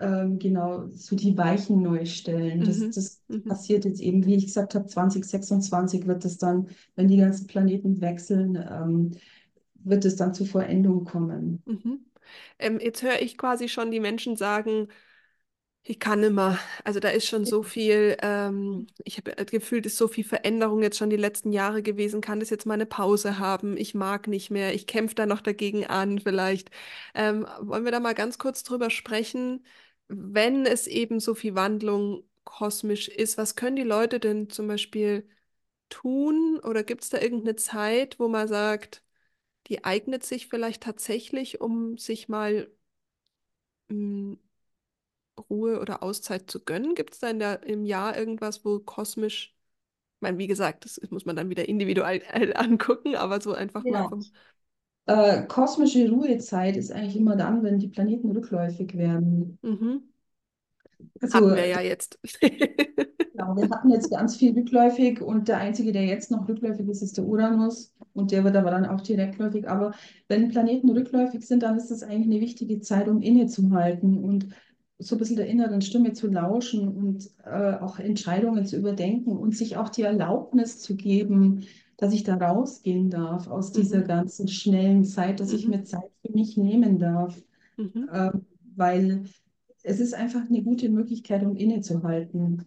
ähm, genau, so die Weichen neu stellen. Das, Mhm. das Mhm. passiert jetzt eben, wie ich gesagt habe, 2026 wird es dann, wenn die ganzen Planeten wechseln, ähm, wird es dann zur Vollendung kommen. Mhm. Ähm, jetzt höre ich quasi schon die Menschen sagen, Ich kann immer. Also da ist schon so viel, ähm, ich habe gefühlt, ist so viel Veränderung jetzt schon die letzten Jahre gewesen. Kann das jetzt mal eine Pause haben? Ich mag nicht mehr. Ich kämpfe da noch dagegen an, vielleicht. Ähm, wollen wir da mal ganz kurz drüber sprechen? Wenn es eben so viel Wandlung kosmisch ist, was können die Leute denn zum Beispiel tun? Oder gibt es da irgendeine Zeit, wo man sagt, die eignet sich vielleicht tatsächlich, um sich mal mm, Ruhe oder Auszeit zu gönnen? Gibt es da in der, im Jahr irgendwas, wo kosmisch, ich meine, wie gesagt, das muss man dann wieder individuell angucken, aber so einfach mal Ja. vom. Äh, kosmische Ruhezeit ist eigentlich immer dann, wenn die Planeten rückläufig werden. Mhm. Hatten Also wir ja jetzt. Genau, wir hatten jetzt ganz viel rückläufig und der einzige, der jetzt noch rückläufig ist, ist der Uranus und der wird aber dann auch direktläufig. Aber wenn Planeten rückläufig sind, dann ist das eigentlich eine wichtige Zeit, um innezuhalten und so ein bisschen der inneren Stimme zu lauschen und äh, auch Entscheidungen zu überdenken und sich auch die Erlaubnis zu geben, dass ich da rausgehen darf aus dieser Mhm. ganzen schnellen Zeit, dass ich Mhm. mir Zeit für mich nehmen darf, Mhm. äh, weil es ist einfach eine gute Möglichkeit, um innezuhalten.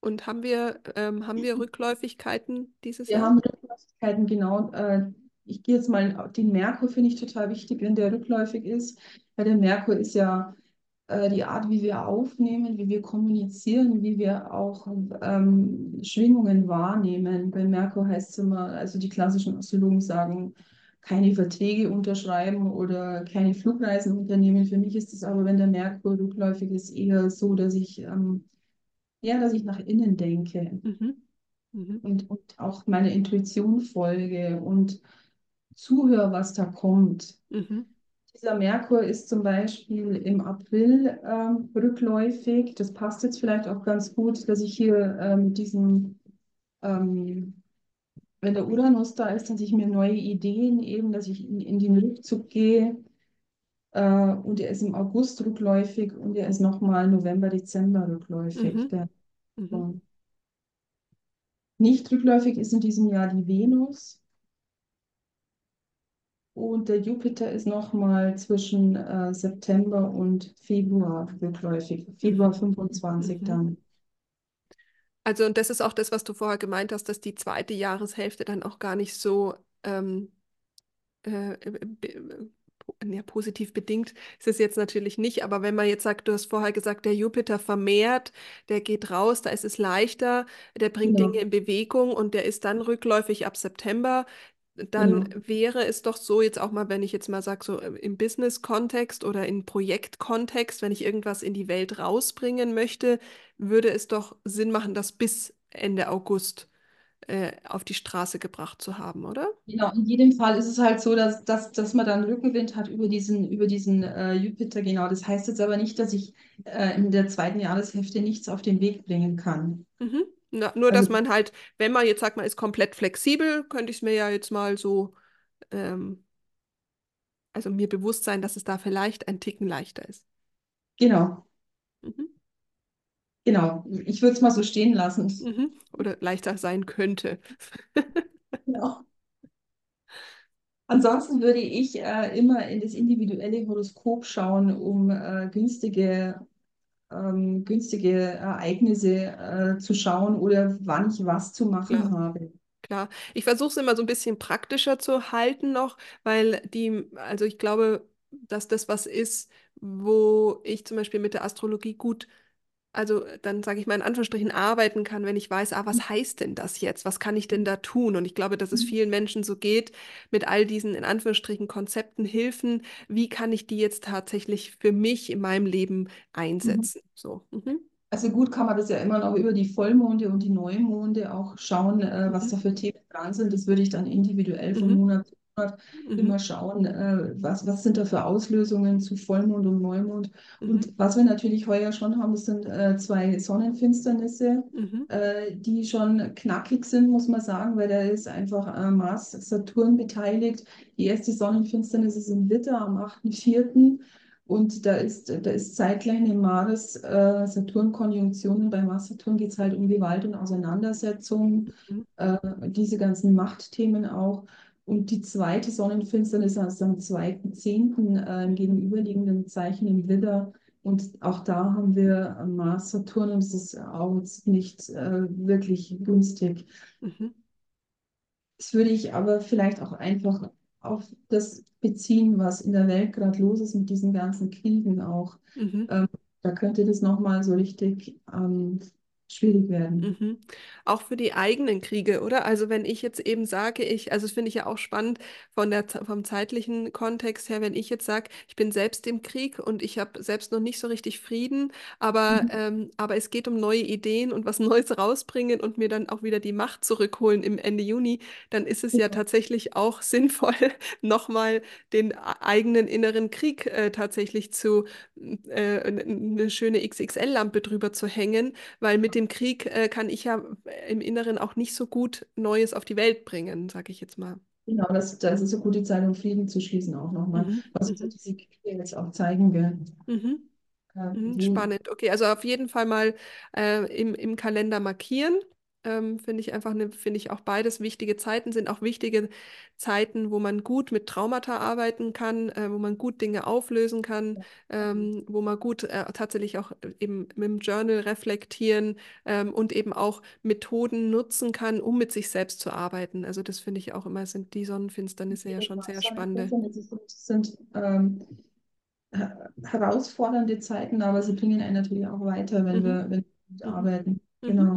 Und haben wir, ähm, haben wir Rückläufigkeiten dieses Wir Jahr? haben Rückläufigkeiten, genau. Äh, ich gehe jetzt mal, auf den Merkur finde ich total wichtig, wenn der rückläufig ist. Weil der Merkur ist ja äh, die Art, wie wir aufnehmen, wie wir kommunizieren, wie wir auch ähm, Schwingungen wahrnehmen. Bei Merkur heißt es immer, also die klassischen Astrologen sagen, keine Verträge unterschreiben oder keine Flugreisen unternehmen. Für mich ist es aber, wenn der Merkur rückläufig ist, eher so, dass ich, ähm, ja, dass ich nach innen denke Mhm. Mhm. und, und auch meiner Intuition folge und zuhöre, was da kommt. Mhm. Dieser Merkur ist zum Beispiel im April ähm, rückläufig. Das passt jetzt vielleicht auch ganz gut, dass ich hier ähm, mit diesem, ähm, wenn der Uranus da ist, dass ich mir neue Ideen eben, dass ich in, in den Rückzug gehe. Äh, und er ist im August rückläufig und er ist nochmal November, Dezember rückläufig. Mhm. Der, Mhm. nicht rückläufig ist in diesem Jahr die Venus. Und der Jupiter ist nochmal zwischen äh, September und Februar rückläufig. Februar Mhm. 25 Mhm. dann. Also, und das ist auch das, was du vorher gemeint hast, dass die zweite Jahreshälfte dann auch gar nicht so ähm, äh, äh, äh, ja, positiv bedingt ist es jetzt natürlich nicht, aber wenn man jetzt sagt, du hast vorher gesagt, der Jupiter vermehrt, der geht raus, da ist es leichter, der bringt Dinge Genau, in Bewegung und der ist dann rückläufig ab September, dann genau. wäre es doch so, jetzt auch mal, wenn ich jetzt mal sage, so äh, im Business-Kontext oder im Projektkontext, wenn ich irgendwas in die Welt rausbringen möchte, würde es doch Sinn machen, das bis Ende August äh, auf die Straße gebracht zu haben, oder? Genau, in jedem Fall ist es halt so, dass, dass, dass man dann Rückenwind hat über diesen, über diesen äh, Jupiter. Genau, das heißt jetzt aber nicht, dass ich äh, in der zweiten Jahreshälfte nichts auf den Weg bringen kann. Mhm. Na, nur, dass Also man halt, wenn man jetzt sagt, man ist komplett flexibel, könnte ich es mir ja jetzt mal so, ähm, also mir bewusst sein, dass es da vielleicht ein Ticken leichter ist. genau, Mhm. genau. Ich würde es mal so stehen lassen. Mhm. Oder leichter sein könnte. Genau. Ansonsten würde ich äh, immer in das individuelle Horoskop schauen, um äh, günstige, ähm, günstige Ereignisse äh, zu schauen oder wann ich was zu machen Klar. habe. Klar, ich versuche es immer so ein bisschen praktischer zu halten noch, weil die, also ich glaube, dass das was ist, wo ich zum Beispiel mit der Astrologie gut, also dann sage ich mal in Anführungsstrichen arbeiten kann, wenn ich weiß, ah, was heißt denn das jetzt? Was kann ich denn da tun? Und ich glaube, dass es vielen Menschen so geht mit all diesen in Anführungsstrichen Konzepten, Hilfen, wie kann ich die jetzt tatsächlich für mich in meinem Leben Mhm. einsetzen? So. Mhm. Also gut kann man das ja immer noch über die Vollmonde und die Neumonde auch schauen, äh, was da Mhm. für Themen dran sind. Das würde ich dann individuell von Mhm. Monat zu Monat immer Mhm. schauen, äh, was, was sind da für Auslösungen zu Vollmond und Neumond. Mhm. Und was wir natürlich heuer schon haben, das sind äh, zwei Sonnenfinsternisse, Mhm. äh, die schon knackig sind, muss man sagen, weil da ist einfach äh, Mars, Saturn beteiligt. Die erste Sonnenfinsternis ist im Witter am 8.4. Und da ist, da ist zeitgleich eine Mars-Saturn-Konjunktion. Und bei Mars-Saturn geht es halt um Gewalt und Auseinandersetzung, Mhm. äh, diese ganzen Machtthemen auch. Und die zweite Sonnenfinsternis ist am 2.10. Äh, im gegenüberliegenden Zeichen im Widder. Und auch da haben wir Mars-Saturn und es ist auch nicht äh, wirklich günstig. Mhm. Das würde ich aber vielleicht auch einfach auf das beziehen, was in der Welt gerade los ist mit diesen ganzen Kriegen auch. Mhm. Ähm, da könnte das nochmal so richtig ähm, schwierig werden. Mhm. Auch für die eigenen Kriege, oder? Also wenn ich jetzt eben sage, ich, also das finde ich ja auch spannend von der, vom zeitlichen Kontext her, wenn ich jetzt sage, ich bin selbst im Krieg und ich habe selbst noch nicht so richtig Frieden, aber, Mhm. ähm, aber es geht um neue Ideen und was Neues rausbringen und mir dann auch wieder die Macht zurückholen im Ende Juni, dann ist es ja tatsächlich auch sinnvoll, nochmal den eigenen inneren Krieg äh, tatsächlich zu, äh, eine schöne XXL-Lampe drüber zu hängen weil mit dem Krieg äh, kann ich ja im Inneren auch nicht so gut Neues auf die Welt bringen, sage ich jetzt mal. Genau, das, das ist eine gute Zeit, um Frieden zu schließen auch nochmal, Mhm, was uns ja diese Kriege jetzt auch zeigen, gell? mhm, Äh, mhm, spannend. Okay, also auf jeden Fall mal äh, im, im Kalender markieren. Ähm, finde ich einfach eine, finde ich auch beides wichtige Zeiten, sind auch wichtige Zeiten, wo man gut mit Traumata arbeiten kann, äh, wo man gut Dinge auflösen kann, ähm, wo man gut äh, tatsächlich auch äh, eben mit dem Journal reflektieren ähm, und eben auch Methoden nutzen kann, um mit sich selbst zu arbeiten. Also das finde ich auch immer, sind die Sonnenfinsternisse ja schon sehr spannende. Sind, sind ähm, her- herausfordernde Zeiten, aber sie bringen einen natürlich auch weiter, wenn Mhm, wir, wenn wir mhm, arbeiten. mhm.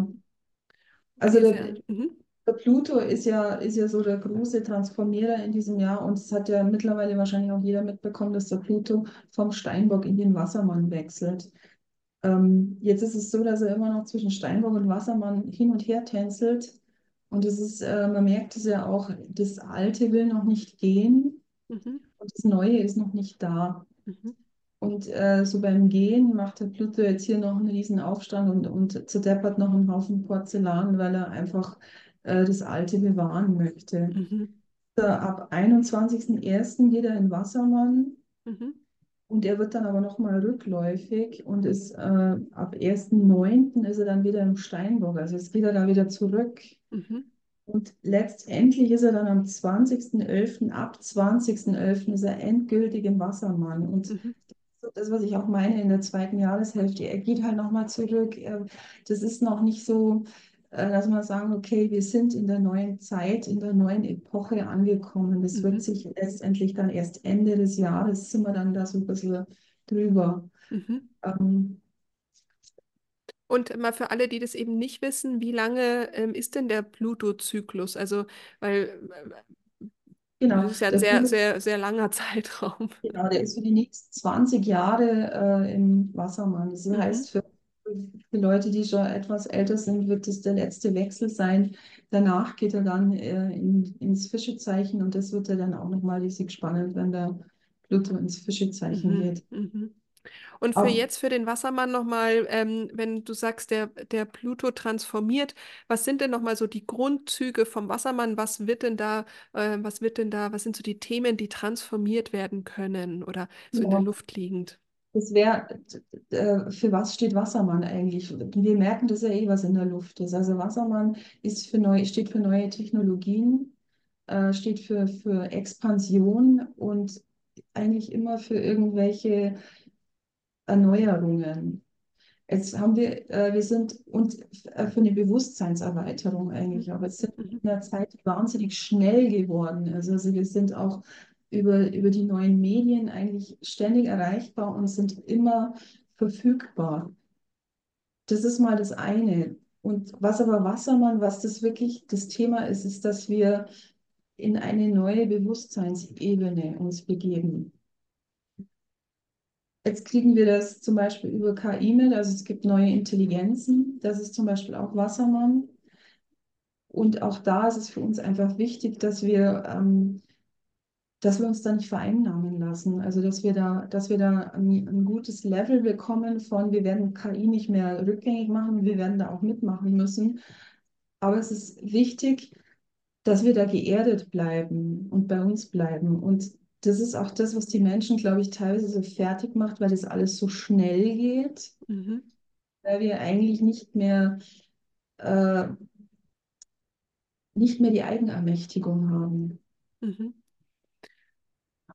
Also der. Mhm, der Pluto ist ja, ist ja so der große Transformierer in diesem Jahr und es hat ja mittlerweile wahrscheinlich auch jeder mitbekommen, dass der Pluto vom Steinbock in den Wassermann wechselt. Ähm, jetzt ist es so, dass er immer noch zwischen Steinbock und Wassermann hin und her tänzelt. Und es ist, äh, man merkt es ja auch, das Alte will noch nicht gehen mhm, und das Neue ist noch nicht da. mhm, Und äh, so beim Gehen macht der Pluto jetzt hier noch einen riesen Aufstand und, und zerdeppert noch einen Haufen Porzellan, weil er einfach äh, das Alte bewahren möchte. mhm, So, ab 21.01. geht er in Wassermann mhm, und er wird dann aber nochmal rückläufig und ist äh, ab 1.9. ist er dann wieder im Steinbock. Also jetzt geht er da wieder zurück. mhm, Und letztendlich ist er dann am 20.11., ab 20.11. ist er endgültig im Wassermann. Und mhm, das, was ich auch meine in der zweiten Jahreshälfte, er geht halt nochmal zurück. Das ist noch nicht so, äh, dass man sagen, okay, wir sind in der neuen Zeit, in der neuen Epoche angekommen. Das wird mhm, sich letztendlich dann erst Ende des Jahres, sind wir dann da so ein bisschen drüber. mhm. Ähm, Und mal für alle, die das eben nicht wissen, wie lange ähm, ist denn der Pluto-Zyklus? Also, weil äh, das genau, ist ja ein sehr, sehr, sehr langer Zeitraum. Genau, der ist für die nächsten 20 Jahre äh, im Wassermann. Das Mhm, heißt, für, für Leute, die schon etwas älter sind, wird das der letzte Wechsel sein. Danach geht er dann äh, in, ins Fischezeichen und das wird ja dann auch nochmal riesig spannend, wenn der Pluto ins Fischezeichen mhm, geht. mhm. Und für Aber jetzt, für den Wassermann nochmal, ähm, wenn du sagst, der, der Pluto transformiert, was sind denn nochmal so die Grundzüge vom Wassermann? Was wird denn da, äh, was wird denn da, was sind so die Themen, die transformiert werden können oder so in der ja, Luft liegend? das wäre, äh, für was steht Wassermann eigentlich? Wir merken das ja eh, was in der Luft ist. Also Wassermann ist für neu, steht für neue Technologien. äh, steht für, für Expansion und eigentlich immer für irgendwelche Erneuerungen. Jetzt haben wir, äh, wir sind und für eine Bewusstseinserweiterung eigentlich, aber jetzt sind in einer Zeit wahnsinnig schnell geworden. Also, also wir sind auch über, über die neuen Medien eigentlich ständig erreichbar und sind immer verfügbar. Das ist mal das eine. Und was aber Wassermann, was das wirklich das Thema ist, ist, dass wir in eine neue Bewusstseinsebene uns begeben. Jetzt kriegen wir das zum Beispiel über KI mit, also es gibt neue Intelligenzen, das ist zum Beispiel auch Wassermann. Und auch da ist es für uns einfach wichtig, dass wir, ähm, dass wir uns da nicht vereinnahmen lassen. Also dass wir da, dass wir da ein, ein gutes Level bekommen von, wir werden KI nicht mehr rückgängig machen, wir werden da auch mitmachen müssen. Aber es ist wichtig, dass wir da geerdet bleiben und bei uns bleiben. Und das ist auch das, was die Menschen, glaube ich, teilweise so fertig macht, weil das alles so schnell geht, mhm, weil wir eigentlich nicht mehr, äh, nicht mehr die Eigenermächtigung haben. mhm.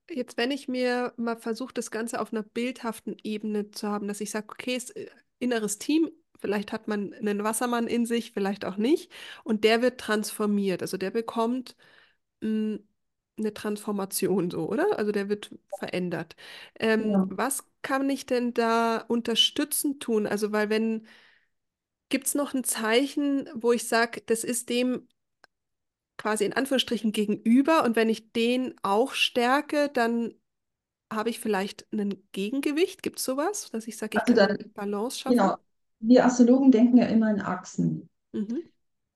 Jetzt, wenn ich mir mal versuche, das Ganze auf einer bildhaften Ebene zu haben, dass ich sage, okay, es ist inneres Team, vielleicht hat man einen Wassermann in sich, vielleicht auch nicht, und der wird transformiert, also der bekommt mh, eine Transformation so, oder? Also der wird verändert. Ähm, Ja, was kann ich denn da unterstützend tun? Also, weil wenn Gibt es noch ein Zeichen, wo ich sage, das ist dem quasi in Anführungsstrichen gegenüber und wenn ich den auch stärke, dann habe ich vielleicht ein Gegengewicht? Gibt es sowas, dass ich sage, ich Also kann eine dann, Balance schaffen? genau, wir Astrologen denken ja immer in Achsen. Mhm,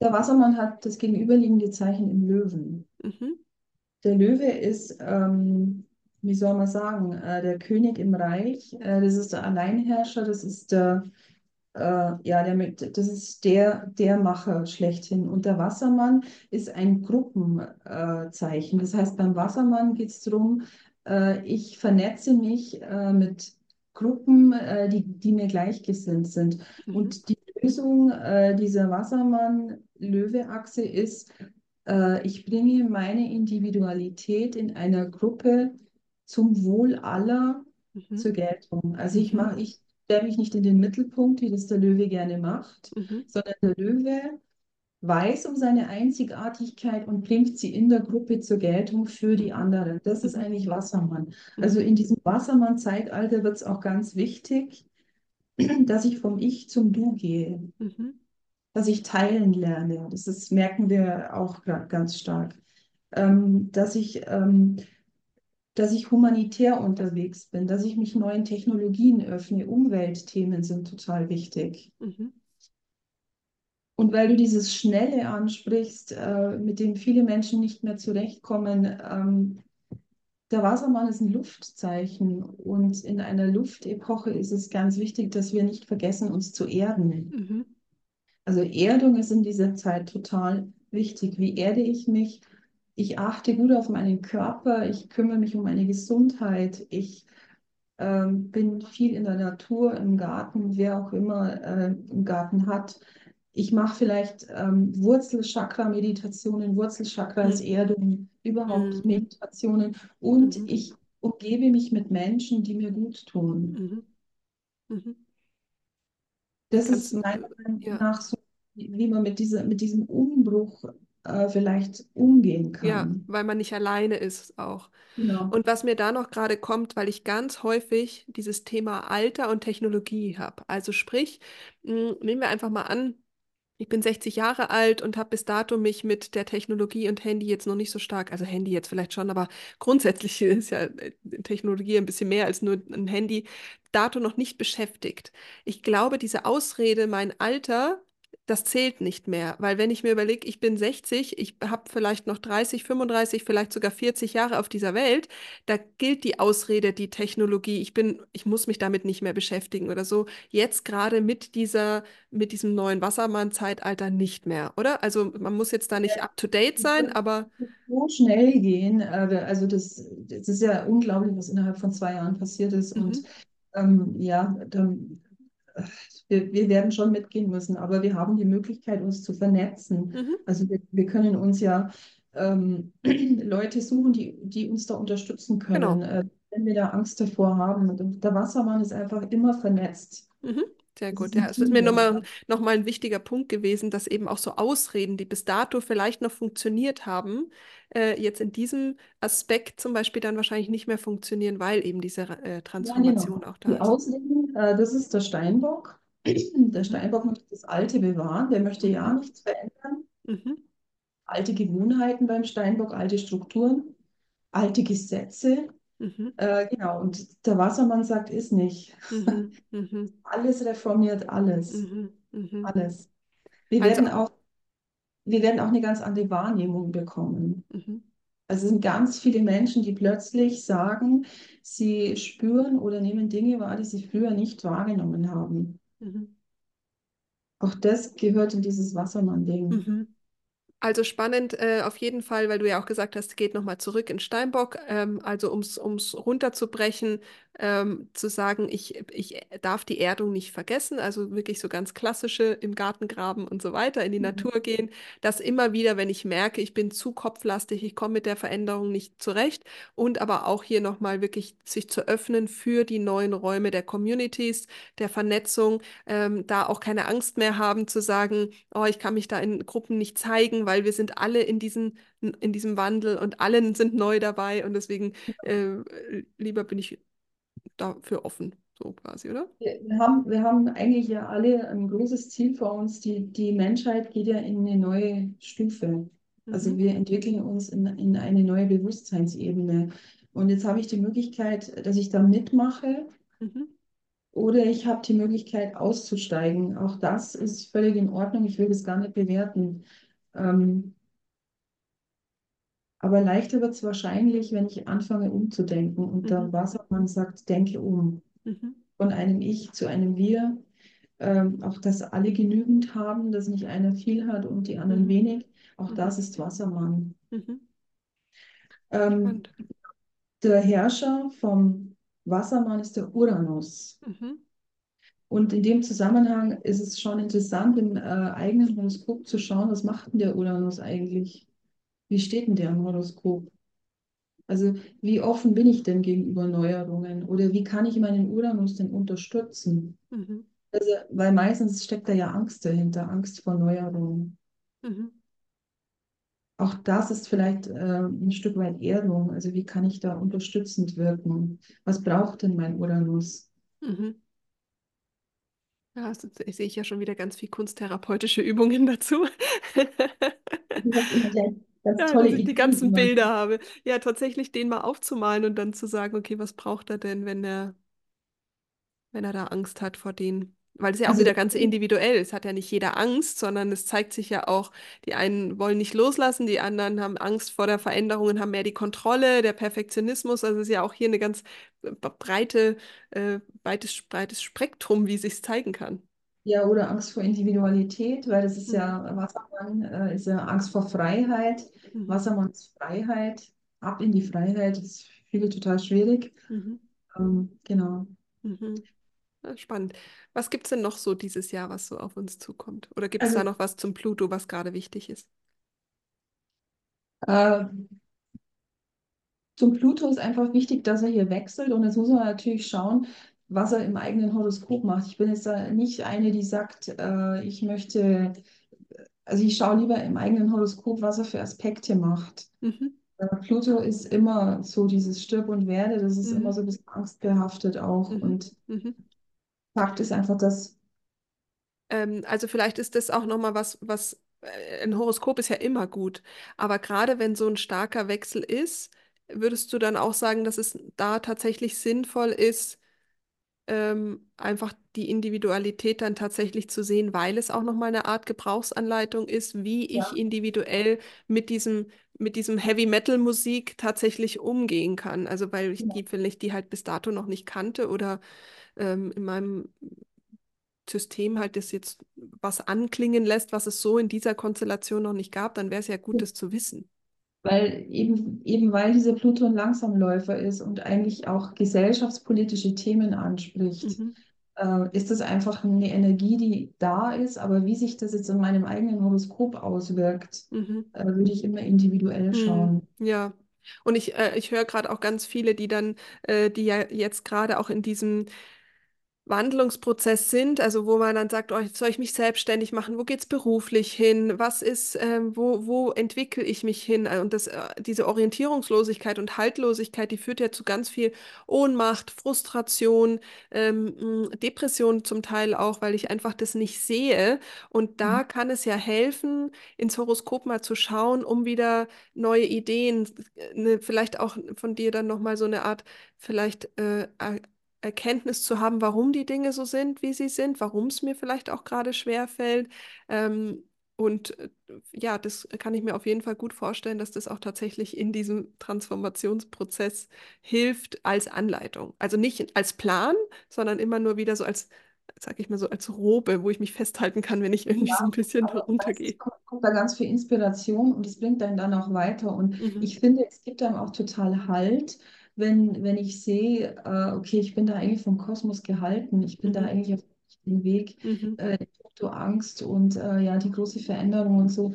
Der Wassermann hat das gegenüberliegende Zeichen im Löwen. mhm, Der Löwe ist, ähm, wie soll man sagen, äh, der König im Reich. Äh, das ist der Alleinherrscher, das ist der, äh, ja, der das ist der, der Macher schlechthin. Und der Wassermann ist ein Gruppenzeichen. das heißt, beim Wassermann geht es darum, äh, ich vernetze mich äh, mit Gruppen, äh, die, die mir gleichgesinnt sind. mhm, Und die Lösung äh, dieser Wassermann-Löwe-Achse ist, äh, ich bringe meine Individualität in einer Gruppe zum Wohl aller mhm, zur Geltung. Also ich mhm, mache, ich stelle mich nicht in den Mittelpunkt, wie das der Löwe gerne macht, mhm, sondern der Löwe weiß um seine Einzigartigkeit und bringt sie in der Gruppe zur Geltung für die anderen. Das ist mhm, eigentlich Wassermann. Also mhm, in diesem Wassermann-Zeitalter wird es auch ganz wichtig, dass ich vom Ich zum Du gehe. Mhm, dass ich teilen lerne. Das ist, merken wir auch gerade ganz stark. Ähm, dass ich, ähm, dass ich humanitär unterwegs bin, dass ich mich neuen Technologien öffne. Umweltthemen sind total wichtig. mhm, Und weil du dieses Schnelle ansprichst, äh, mit dem viele Menschen nicht mehr zurechtkommen, ähm, der Wassermann ist ein Luftzeichen und in einer Luftepoche ist es ganz wichtig, dass wir nicht vergessen, uns zu erden. mhm, Also Erdung ist in dieser Zeit total wichtig. Wie erde ich mich? Ich achte gut auf meinen Körper, ich kümmere mich um meine Gesundheit, ich ähm, bin viel in der Natur, im Garten, wer auch immer äh, im Garten hat. Ich mache vielleicht ähm, Wurzelchakra-Meditationen, Wurzelchakra ist mhm, Erdung, überhaupt mhm, Meditationen und mhm, ich umgebe mich mit Menschen, die mir gut tun. mhm, mhm. Das ist Kannst du, meiner Meinung ja, nach so, wie man mit dieser, mit diesem Umbruch äh, vielleicht umgehen ja, kann. weil man nicht alleine ist auch. Genau. Und was mir da noch gerade kommt, weil ich ganz häufig dieses Thema Alter und Technologie habe. Also sprich, mh, nehmen wir einfach mal an, ich bin 60 Jahre alt und habe bis dato mich mit der Technologie und Handy jetzt noch nicht so stark, also Handy jetzt vielleicht schon, aber grundsätzlich ist ja äh, Technologie ein bisschen mehr als nur ein Handy, dato noch nicht beschäftigt. Ich glaube, diese Ausrede, mein Alter, das zählt nicht mehr, weil wenn ich mir überlege, ich bin 60, ich habe vielleicht noch 30, 35, vielleicht sogar 40 Jahre auf dieser Welt, da gilt die Ausrede, die Technologie, ich bin, ich muss mich damit nicht mehr beschäftigen oder so. Jetzt gerade mit dieser mit diesem neuen Wassermann-Zeitalter nicht mehr, oder? Also man muss jetzt da nicht up-to-date Es sein, aber so schnell gehen. Äh, also das, das ist ja unglaublich, was innerhalb von zwei Jahren passiert ist. Und mhm, ähm, ja, dann, wir, wir werden schon mitgehen müssen, aber wir haben die Möglichkeit, uns zu vernetzen. mhm, Also wir, wir können uns ja ähm, Leute suchen, die, die uns da unterstützen können, genau. äh, wenn wir da Angst davor haben. Und der Wassermann ist einfach immer vernetzt. Mhm, sehr gut. Ja, es ist mir nochmal noch mal ein wichtiger Punkt gewesen, dass eben auch so Ausreden, die bis dato vielleicht noch funktioniert haben, äh, jetzt in diesem Aspekt zum Beispiel dann wahrscheinlich nicht mehr funktionieren, weil eben diese äh, Ja, Transformation genau. auch da Die ist. Auslegen, äh, das ist der Steinbock. Der Steinbock möchte das Alte bewahren, der möchte ja mhm, nichts verändern. mhm, Alte Gewohnheiten beim Steinbock, alte Strukturen, alte Gesetze. Mhm, Äh, genau, und der Wassermann sagt, ist nicht. mhm, mhm, Alles reformiert, alles. mhm, mhm. Alles. Wir Also, werden auch, wir werden auch eine ganz andere Wahrnehmung bekommen. mhm, Also es sind ganz viele Menschen, die plötzlich sagen, sie spüren oder nehmen Dinge wahr, die sie früher nicht wahrgenommen haben. Auch das gehört in dieses Wassermann-Ding. Also spannend äh, auf jeden Fall, weil du ja auch gesagt hast, geht nochmal zurück in Steinbock. Ähm, also ums, ums runterzubrechen, ähm, zu sagen, ich, ich darf die Erdung nicht vergessen, also wirklich so ganz klassische im Garten graben und so weiter, in die Mhm. Natur gehen. Das immer wieder, wenn ich merke, ich bin zu kopflastig, ich komme mit der Veränderung nicht zurecht. Und aber auch hier nochmal wirklich sich zu öffnen für die neuen Räume der Communities, der Vernetzung, ähm, da auch keine Angst mehr haben zu sagen, oh, ich kann mich da in Gruppen nicht zeigen, weil wir sind alle in diesem, in diesem Wandel und alle sind neu dabei und deswegen äh, lieber bin ich dafür offen. so quasi, oder? Wir, haben, wir haben eigentlich ja alle ein großes Ziel vor uns. Die, die Menschheit geht ja in eine neue Stufe. Also Mhm. wir entwickeln uns in, in eine neue Bewusstseinsebene. Und jetzt habe ich die Möglichkeit, dass ich da mitmache Mhm. oder ich habe die Möglichkeit auszusteigen. Auch das ist völlig in Ordnung. Ich will das gar nicht bewerten. Ähm, aber leichter wird es wahrscheinlich, wenn ich anfange umzudenken. Und der Mhm. Wassermann sagt, denke um. Mhm. Von einem Ich zu einem Wir. Ähm, auch dass alle genügend haben, dass nicht einer viel hat und die anderen Mhm. wenig. Auch Mhm. das ist Wassermann. Mhm. Ähm, der Herrscher vom Wassermann ist der Uranus. Mhm. Und in dem Zusammenhang ist es schon interessant, im äh, eigenen Horoskop zu schauen, was macht denn der Uranus eigentlich? Wie steht denn der im Horoskop? Also wie offen bin ich denn gegenüber Neuerungen? Oder wie kann ich meinen Uranus denn unterstützen? Mhm. Also, weil meistens steckt da ja Angst dahinter, Angst vor Neuerungen. Mhm. Auch das ist vielleicht äh, ein Stück weit Erdung. Also wie kann ich da unterstützend wirken? Was braucht denn mein Uranus? Mhm. Ja, das ich sehe ich ja schon wieder ganz viel kunsttherapeutische Übungen dazu. Gleich ganz Ja, tolle dass ich die ganzen immer. Bilder habe. Ja, tatsächlich den mal aufzumalen und dann zu sagen, okay, was braucht er denn, wenn er, wenn er da Angst hat vor denen? Weil es ja auch Also wieder ganz individuell ist. Es hat ja nicht jeder Angst, sondern es zeigt sich ja auch, die einen wollen nicht loslassen, die anderen haben Angst vor der Veränderung und haben mehr die Kontrolle, der Perfektionismus. Also es ist ja auch hier eine ganz äh, breite, äh, breites, breites Spektrum, wie sich zeigen kann. Ja, oder Angst vor Individualität, weil das ist Mhm. ja, Wassermann äh, ist ja Angst vor Freiheit. Mhm. Wassermann ist Freiheit. Ab in die Freiheit das ist für viele total schwierig. Mhm. Ähm, genau. Mhm. Ja, spannend. Was gibt es denn noch so dieses Jahr, was so auf uns zukommt? Oder gibt es da Also noch was zum Pluto, was gerade wichtig ist? äh, Zum Pluto ist einfach wichtig, dass er hier wechselt und jetzt muss man natürlich schauen, was er im eigenen Horoskop macht. Ich bin jetzt da nicht eine, die sagt, äh, ich möchte, also ich schaue lieber im eigenen Horoskop, was er für Aspekte macht. Mhm. Äh, Pluto ist immer so dieses Stirb und Werde, das ist immer Mhm. so ein bisschen angstbehaftet auch Mhm. und Mhm. Fakt ist einfach, dass, Ähm, also vielleicht ist das auch nochmal was, was äh, ein Horoskop ist ja immer gut, aber gerade wenn so ein starker Wechsel ist, würdest du dann auch sagen, dass es da tatsächlich sinnvoll ist, ähm, einfach die Individualität dann tatsächlich zu sehen, weil es auch nochmal eine Art Gebrauchsanleitung ist, wie ich ja, individuell mit diesem, mit diesem Heavy Metal Musik tatsächlich umgehen kann. Also weil ich die, genau. wenn ich die halt bis dato noch nicht kannte oder ähm, in meinem System halt das jetzt was anklingen lässt, was es so in dieser Konstellation noch nicht gab, dann wäre es ja gut, das zu wissen. Weil eben, eben weil dieser Pluto ein Langsamläufer ist und eigentlich auch gesellschaftspolitische Themen anspricht. Mhm. äh, ist das einfach eine Energie, die da ist, aber wie sich das jetzt in meinem eigenen Horoskop auswirkt, Mhm. äh, würde ich immer individuell Hm, schauen. ja. Und ich, äh, ich höre gerade auch ganz viele, die dann, äh, die ja jetzt gerade auch in diesem Wandlungsprozess sind, also wo man dann sagt, oh, soll ich mich selbstständig machen, wo geht's beruflich hin, was ist, ähm, wo, wo entwickle ich mich hin? Äh, Und das, äh, diese Orientierungslosigkeit und Haltlosigkeit, die führt ja zu ganz viel Ohnmacht, Frustration, ähm, Depression zum Teil auch, weil ich einfach das nicht sehe. Und Mhm. da kann es ja helfen, ins Horoskop mal zu schauen, um wieder neue Ideen, äh, ne, vielleicht auch von dir dann nochmal so eine Art, vielleicht äh, Erkenntnis zu haben, warum die Dinge so sind, wie sie sind, warum es mir vielleicht auch gerade schwer fällt. Ähm, und äh, ja, das kann ich mir auf jeden Fall gut vorstellen, dass das auch tatsächlich in diesem Transformationsprozess hilft als Anleitung. Also nicht als Plan, sondern immer nur wieder so als, sag ich mal so, als Robe, wo ich mich festhalten kann, wenn ich irgendwie so ein bisschen meistens runtergehe. kommt, kommt da ganz viel Inspiration und es bringt einen dann auch weiter. Und Mhm. ich finde, es gibt einem auch total Halt, wenn, wenn ich sehe, äh, okay, ich bin da eigentlich vom Kosmos gehalten, ich bin da Mhm. eigentlich auf dem Weg, Mhm. äh, puncto Angst und äh, ja, die große Veränderung und so.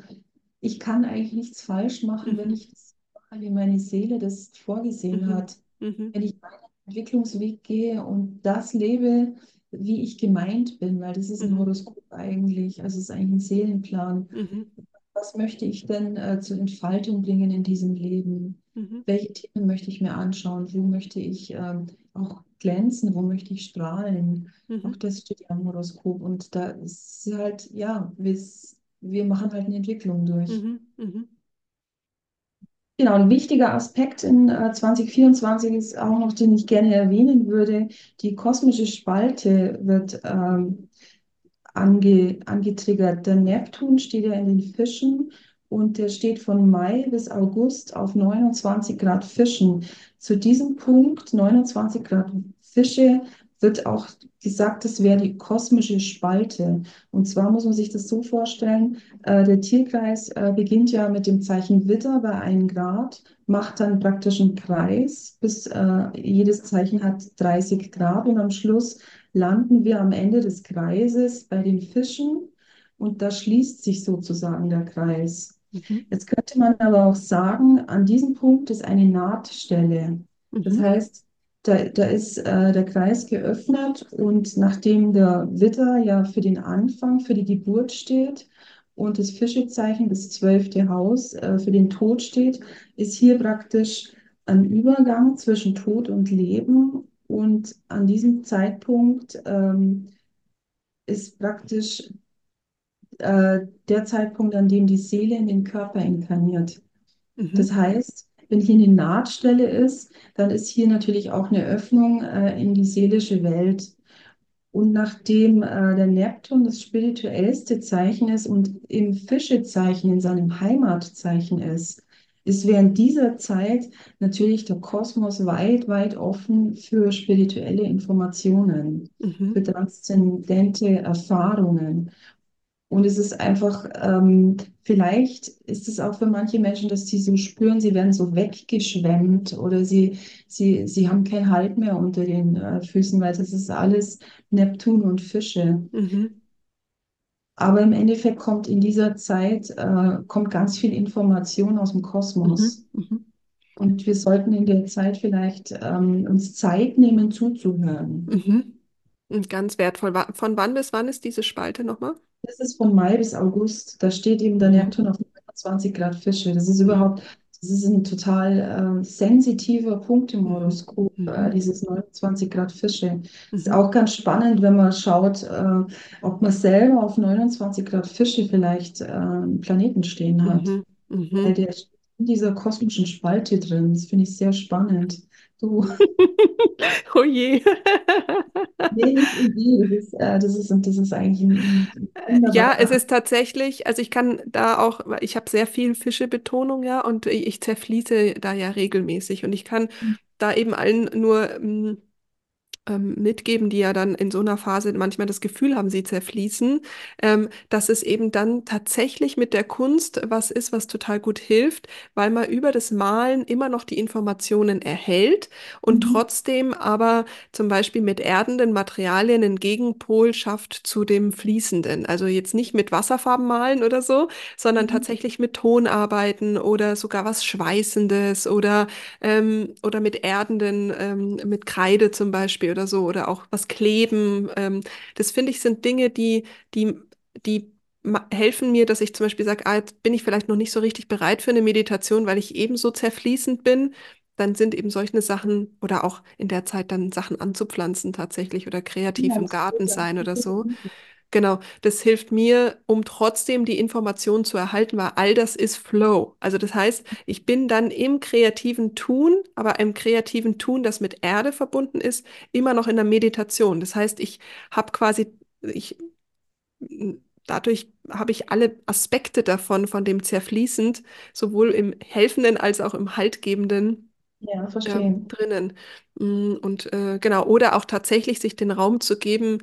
Ich kann eigentlich nichts falsch machen, wenn Mhm. ich das mache, wie meine Seele das vorgesehen Mhm. hat. Mhm. Wenn ich meinen Entwicklungsweg gehe und das lebe, wie ich gemeint bin, weil das ist ein Mhm. Horoskop eigentlich, also es ist eigentlich ein Seelenplan. Was möchte ich denn äh, zur Entfaltung bringen in diesem Leben? Mhm. welche Themen möchte ich mir anschauen, wo möchte ich ähm, auch glänzen, wo möchte ich strahlen. Auch Mhm. das steht ja im Horoskop. Und da ist halt, ja, wir, wir machen halt eine Entwicklung durch. Mhm. Mhm. Genau, ein wichtiger Aspekt in äh, 2024 ist auch noch, den ich gerne erwähnen würde, die kosmische Spalte wird ähm, ange, angetriggert. Der Neptun steht ja in den Fischen und der steht von Mai bis August auf 29 Grad Fischen. Zu diesem Punkt, 29 Grad Fische, wird auch gesagt, das wäre die kosmische Spalte. Und zwar muss man sich das so vorstellen, äh, der Tierkreis äh, beginnt ja mit dem Zeichen Widder bei 1 Grad, macht dann praktisch einen Kreis, bis äh, jedes Zeichen hat 30 Grad und am Schluss landen wir am Ende des Kreises bei den Fischen und da schließt sich sozusagen der Kreis. Mhm. Jetzt könnte man aber auch sagen, an diesem Punkt ist eine Nahtstelle. Das Mhm. heißt, da, da ist äh, der Kreis geöffnet und nachdem der Widder ja für den Anfang, für die Geburt steht und das Fischezeichen, das zwölfte Haus, äh, für den Tod steht, ist hier praktisch ein Übergang zwischen Tod und Leben. Und an diesem Zeitpunkt ähm, ist praktisch äh, der Zeitpunkt, an dem die Seele in den Körper inkarniert. Das Mhm. heißt, wenn hier eine Nahtstelle ist, dann ist hier natürlich auch eine Öffnung äh, in die seelische Welt. Und nachdem äh, der Neptun das spirituellste Zeichen ist und im Fischezeichen, in seinem Heimatzeichen ist, ist während dieser Zeit natürlich der Kosmos weit, weit offen für spirituelle Informationen, für Mhm. transzendente Erfahrungen. Und es ist einfach, ähm, vielleicht ist es auch für manche Menschen, dass sie so spüren, sie werden so weggeschwemmt oder sie, sie, sie haben keinen Halt mehr unter den äh, Füßen, weil das ist alles Neptun und Fische. Mhm. Aber im Endeffekt kommt in dieser Zeit, äh, kommt ganz viel Information aus dem Mhm. Kosmos. Mhm. Und wir sollten in der Zeit vielleicht ähm, uns Zeit nehmen, zuzuhören. Mhm. Und ganz wertvoll. Von wann bis wann ist diese Spalte nochmal? Das ist von Mai bis August. Da steht eben der. Neptun auf 20 Grad Fische. Das ist überhaupt, das ist ein total äh, sensitiver Punkt im Mhm. Horoskop, äh, Mhm. dieses 29 Grad Fische. Ist Mhm. auch ganz spannend, wenn man schaut, äh, ob man selber auf 29 Grad Fische vielleicht äh, einen Planeten stehen hat. Mhm. Mhm. der steht in dieser kosmischen Spalte drin. Das finde ich sehr spannend. Du, Oh je. nee, nicht Idee. Das ist, äh, das ist, das ist eigentlich ein, ein Ja, es ist tatsächlich, also ich kann da auch, ich habe sehr viel Fischebetonung, ja, und ich ich zerfließe da ja regelmäßig und ich kann da eben allen nur mm, ähm, mitgeben, die ja dann in so einer Phase manchmal das Gefühl haben, sie zerfließen, ähm, dass es eben dann tatsächlich mit der Kunst was ist, was total gut hilft, weil man über das Malen immer noch die Informationen erhält und Mhm. trotzdem aber zum Beispiel mit erdenden Materialien einen Gegenpol schafft zu dem Fließenden. Also jetzt nicht mit Wasserfarben malen oder so, sondern Mhm. tatsächlich mit Ton arbeiten oder sogar was Schweißendes oder ähm, oder mit erdenden, ähm, mit Kreide zum Beispiel oder so, oder auch was kleben. Ähm, das finde ich sind Dinge, die, die, die helfen mir, dass ich zum Beispiel sage, ah, jetzt bin ich vielleicht noch nicht so richtig bereit für eine Meditation, weil ich eben so zerfließend bin. Dann sind eben solche Sachen oder auch in der Zeit dann Sachen anzupflanzen tatsächlich oder kreativ Ja, im Garten sein oder so. Genau, das hilft mir, um trotzdem die Information zu erhalten, weil all das ist Flow. Also das heißt, ich bin dann im kreativen Tun, aber im kreativen Tun, das mit Erde verbunden ist, immer noch in der Meditation. Das heißt, ich habe quasi, ich, dadurch habe ich alle Aspekte davon, von dem zerfließend, sowohl im helfenden als auch im haltgebenden Ja, verstehe. drinnen. Mm, Und äh, genau, oder auch tatsächlich sich den Raum zu geben,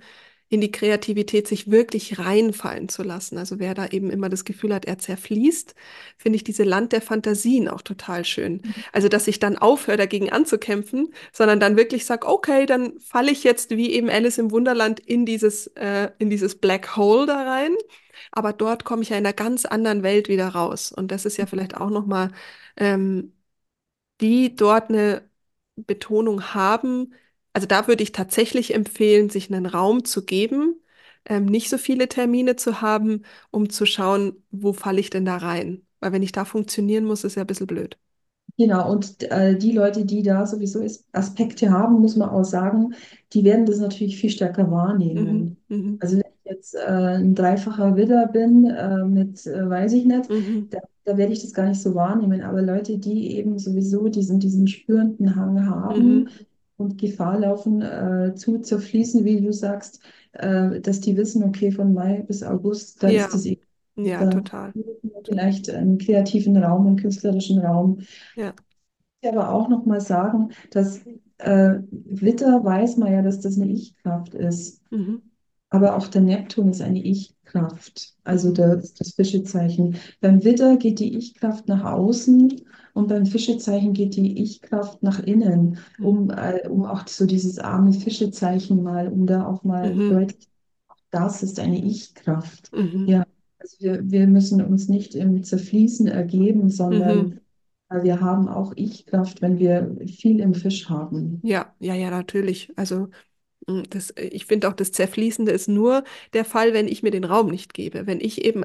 in die Kreativität sich wirklich reinfallen zu lassen. Also wer da eben immer das Gefühl hat, er zerfließt, finde ich diese Land der Fantasien auch total schön. Also, dass ich dann aufhöre, dagegen anzukämpfen, sondern dann wirklich sage, okay, dann falle ich jetzt wie eben Alice im Wunderland in dieses, äh, in dieses Black Hole da rein. Aber dort komme ich ja in einer ganz anderen Welt wieder raus. Und das ist ja vielleicht auch nochmal ähm, die dort eine Betonung haben. Also da würde ich tatsächlich empfehlen, sich einen Raum zu geben, ähm, nicht so viele Termine zu haben, um zu schauen, wo falle ich denn da rein. Weil wenn ich da funktionieren muss, ist ja ein bisschen blöd. Genau, und äh, die Leute, die da sowieso As- Aspekte haben, muss man auch sagen, die werden das natürlich viel stärker Mhm, wahrnehmen. mhm, Also wenn ich jetzt äh, ein dreifacher Widder bin, äh, mit, äh, weiß ich nicht, mhm, da, da werde ich das gar nicht so wahrnehmen. Aber Leute, die eben sowieso diesen, diesen spürenden Hang haben mhm. Und Gefahr laufen, äh, zu zerfließen, wie du sagst, äh, dass die wissen, okay, von Mai bis August, da ist Ja, es eben, ja, da total. vielleicht einen kreativen Raum, einen künstlerischen Raum Ja. ich aber auch noch mal sagen, dass äh, Witter weiß man ja, dass das eine Ich-Kraft ist. Mhm, Aber auch der Neptun ist eine Ich-Kraft, also mhm, das, das Fischezeichen. Beim Widder geht die Ich-Kraft nach außen und beim Fischezeichen geht die Ich-Kraft nach innen, mhm, um, äh, um auch so dieses arme Fischezeichen mal, um da auch mal mhm, deutlich, das ist eine Ich-Kraft. mhm, Ja, also wir, wir müssen uns nicht im Zerfließen ergeben, mhm. sondern weil wir haben auch Ich-Kraft, wenn wir viel im Fisch haben. Ja, ja, ja, natürlich. Also mm, das, äh, ich finde auch, das Zerfließende ist nur der Fall, wenn ich mir den Raum nicht gebe. Wenn ich eben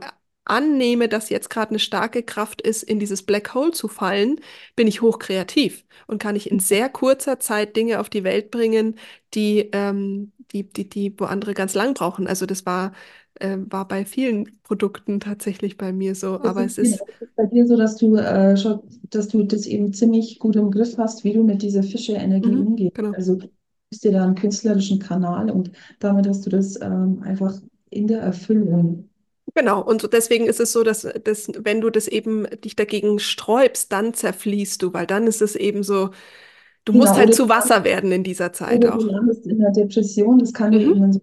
annehme, dass jetzt gerade eine starke Kraft ist, in dieses Black Hole zu fallen, bin ich hochkreativ und kann ich in sehr kurzer Zeit Dinge auf die Welt bringen, die, ähm, die, die, die, wo andere ganz lang brauchen. Also das war, äh, war bei vielen Produkten tatsächlich bei mir so. Das Aber ist, es genau, ist, ist bei dir so, dass du, äh, schon, dass du das eben ziemlich gut im Griff hast, wie du mit dieser Fische-Energie mhm, umgehst. genau. Also du bist dir da einen künstlerischen Kanal und damit hast du das ähm, einfach in der Erfüllung. Genau, und so deswegen ist es so, dass, dass wenn du das eben dich dagegen sträubst, dann zerfließt du, weil dann ist es eben so, du musst Genau, halt zu Wasser werden in dieser Zeit oder du auch. landest in der Depression, das kann dir Mhm, eben in so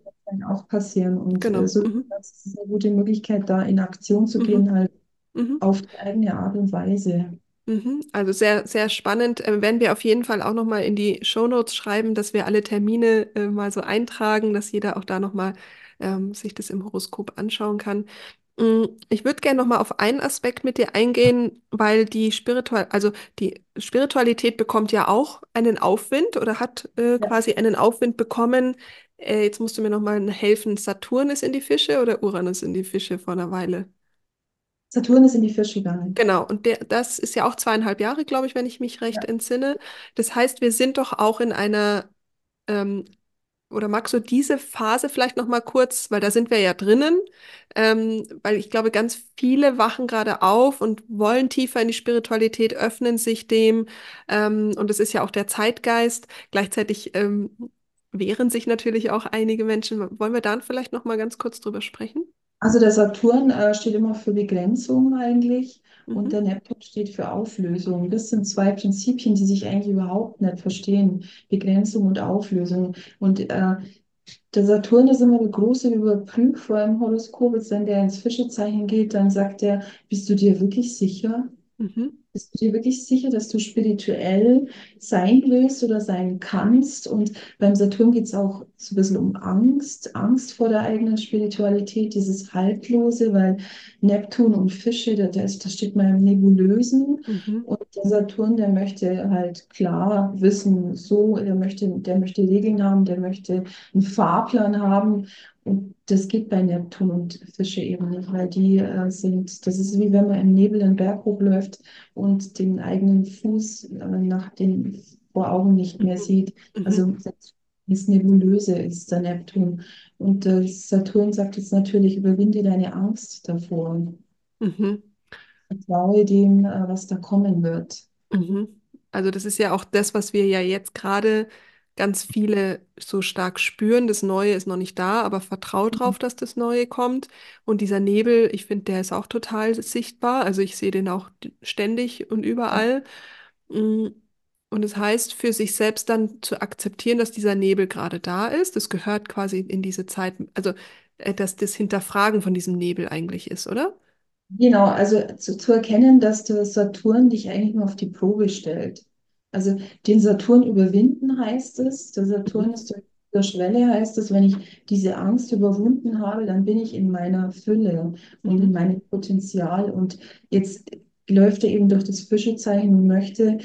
auch passieren. Und äh, genau. so Mhm, das ist eine gute Möglichkeit, da in Aktion zu mhm, gehen, halt mhm, auf die eigene Art und Weise. mhm. Also sehr, sehr spannend. Ähm, werden wir auf jeden Fall auch nochmal in die Shownotes schreiben, dass wir alle Termine äh, mal so eintragen, dass jeder auch da nochmal ähm, sich das im Horoskop anschauen kann. Mm, Ich würde gerne noch mal auf einen Aspekt mit dir eingehen, weil die Spiritual, also die Spiritualität bekommt ja auch einen Aufwind oder hat äh, Ja. quasi einen Aufwind bekommen. Äh, jetzt musst du mir noch mal helfen. Saturn ist in die Fische oder Uranus in die Fische vor einer Weile? Saturn ist in die Fische gegangen. Genau, und der, das ist ja auch zweieinhalb Jahre, glaube ich, wenn ich mich recht Ja. entsinne. Das heißt, wir sind doch auch in einer ähm, Oder magst du diese Phase vielleicht noch mal kurz, weil da sind wir ja drinnen, ähm, weil ich glaube, ganz viele wachen gerade auf und wollen tiefer in die Spiritualität, öffnen sich dem, ähm, und es ist ja auch der Zeitgeist. Gleichzeitig ähm, wehren sich natürlich auch einige Menschen. Wollen wir da vielleicht noch mal ganz kurz drüber sprechen? Also der Saturn äh, steht immer für Begrenzung eigentlich und Mhm. der Neptun steht für Auflösung. Das sind zwei Prinzipien, die sich eigentlich überhaupt nicht verstehen. Begrenzung und Auflösung. Und äh, der Saturn ist immer der große Überprüfer im Horoskop. Jetzt, wenn der ins Fischezeichen geht, dann sagt er, bist du dir wirklich sicher? Mhm. Bist du dir wirklich sicher, dass du spirituell sein willst oder sein kannst? Und beim Saturn geht es auch so ein bisschen um Angst, Angst vor der eigenen Spiritualität, dieses Haltlose, weil Neptun und Fische, da, da, steht man im Nebulösen. Mhm. Und der Saturn, der möchte halt klar wissen, so, der möchte, der möchte Regeln haben, der möchte einen Fahrplan haben. Und das geht bei Neptun und Fische eben nicht, weil die äh, sind, das ist wie wenn man im Nebel den Berg hochläuft und den eigenen Fuß äh, nach den vor Augen nicht mehr Mhm. sieht. Mhm. Also das Nebulöse ist der Neptun. Und der Saturn sagt jetzt natürlich, überwinde deine Angst davor. Mhm. Vertraue dem, äh, was da kommen wird. Mhm. Also das ist ja auch das, was wir ja jetzt gerade ganz viele so stark spüren. Das Neue ist noch nicht da, aber vertraut drauf, dass das Neue kommt. Und dieser Nebel, ich finde, der ist auch total sichtbar. Also ich sehe den auch ständig und überall. Mm. Und es heißt, für sich selbst dann zu akzeptieren, dass dieser Nebel gerade da ist. Das gehört quasi in diese Zeit, also äh, dass das Hinterfragen von diesem Nebel eigentlich ist, oder? Genau, also zu, zu erkennen, dass der Saturn dich eigentlich nur auf die Probe stellt. Also den Saturn überwinden heißt es, der Saturn Mhm. ist der Schwelle heißt es, wenn ich diese Angst überwunden habe, dann bin ich in meiner Fülle und in Mhm. meinem Potenzial. Und jetzt läuft er eben durch das Fischezeichen und möchte,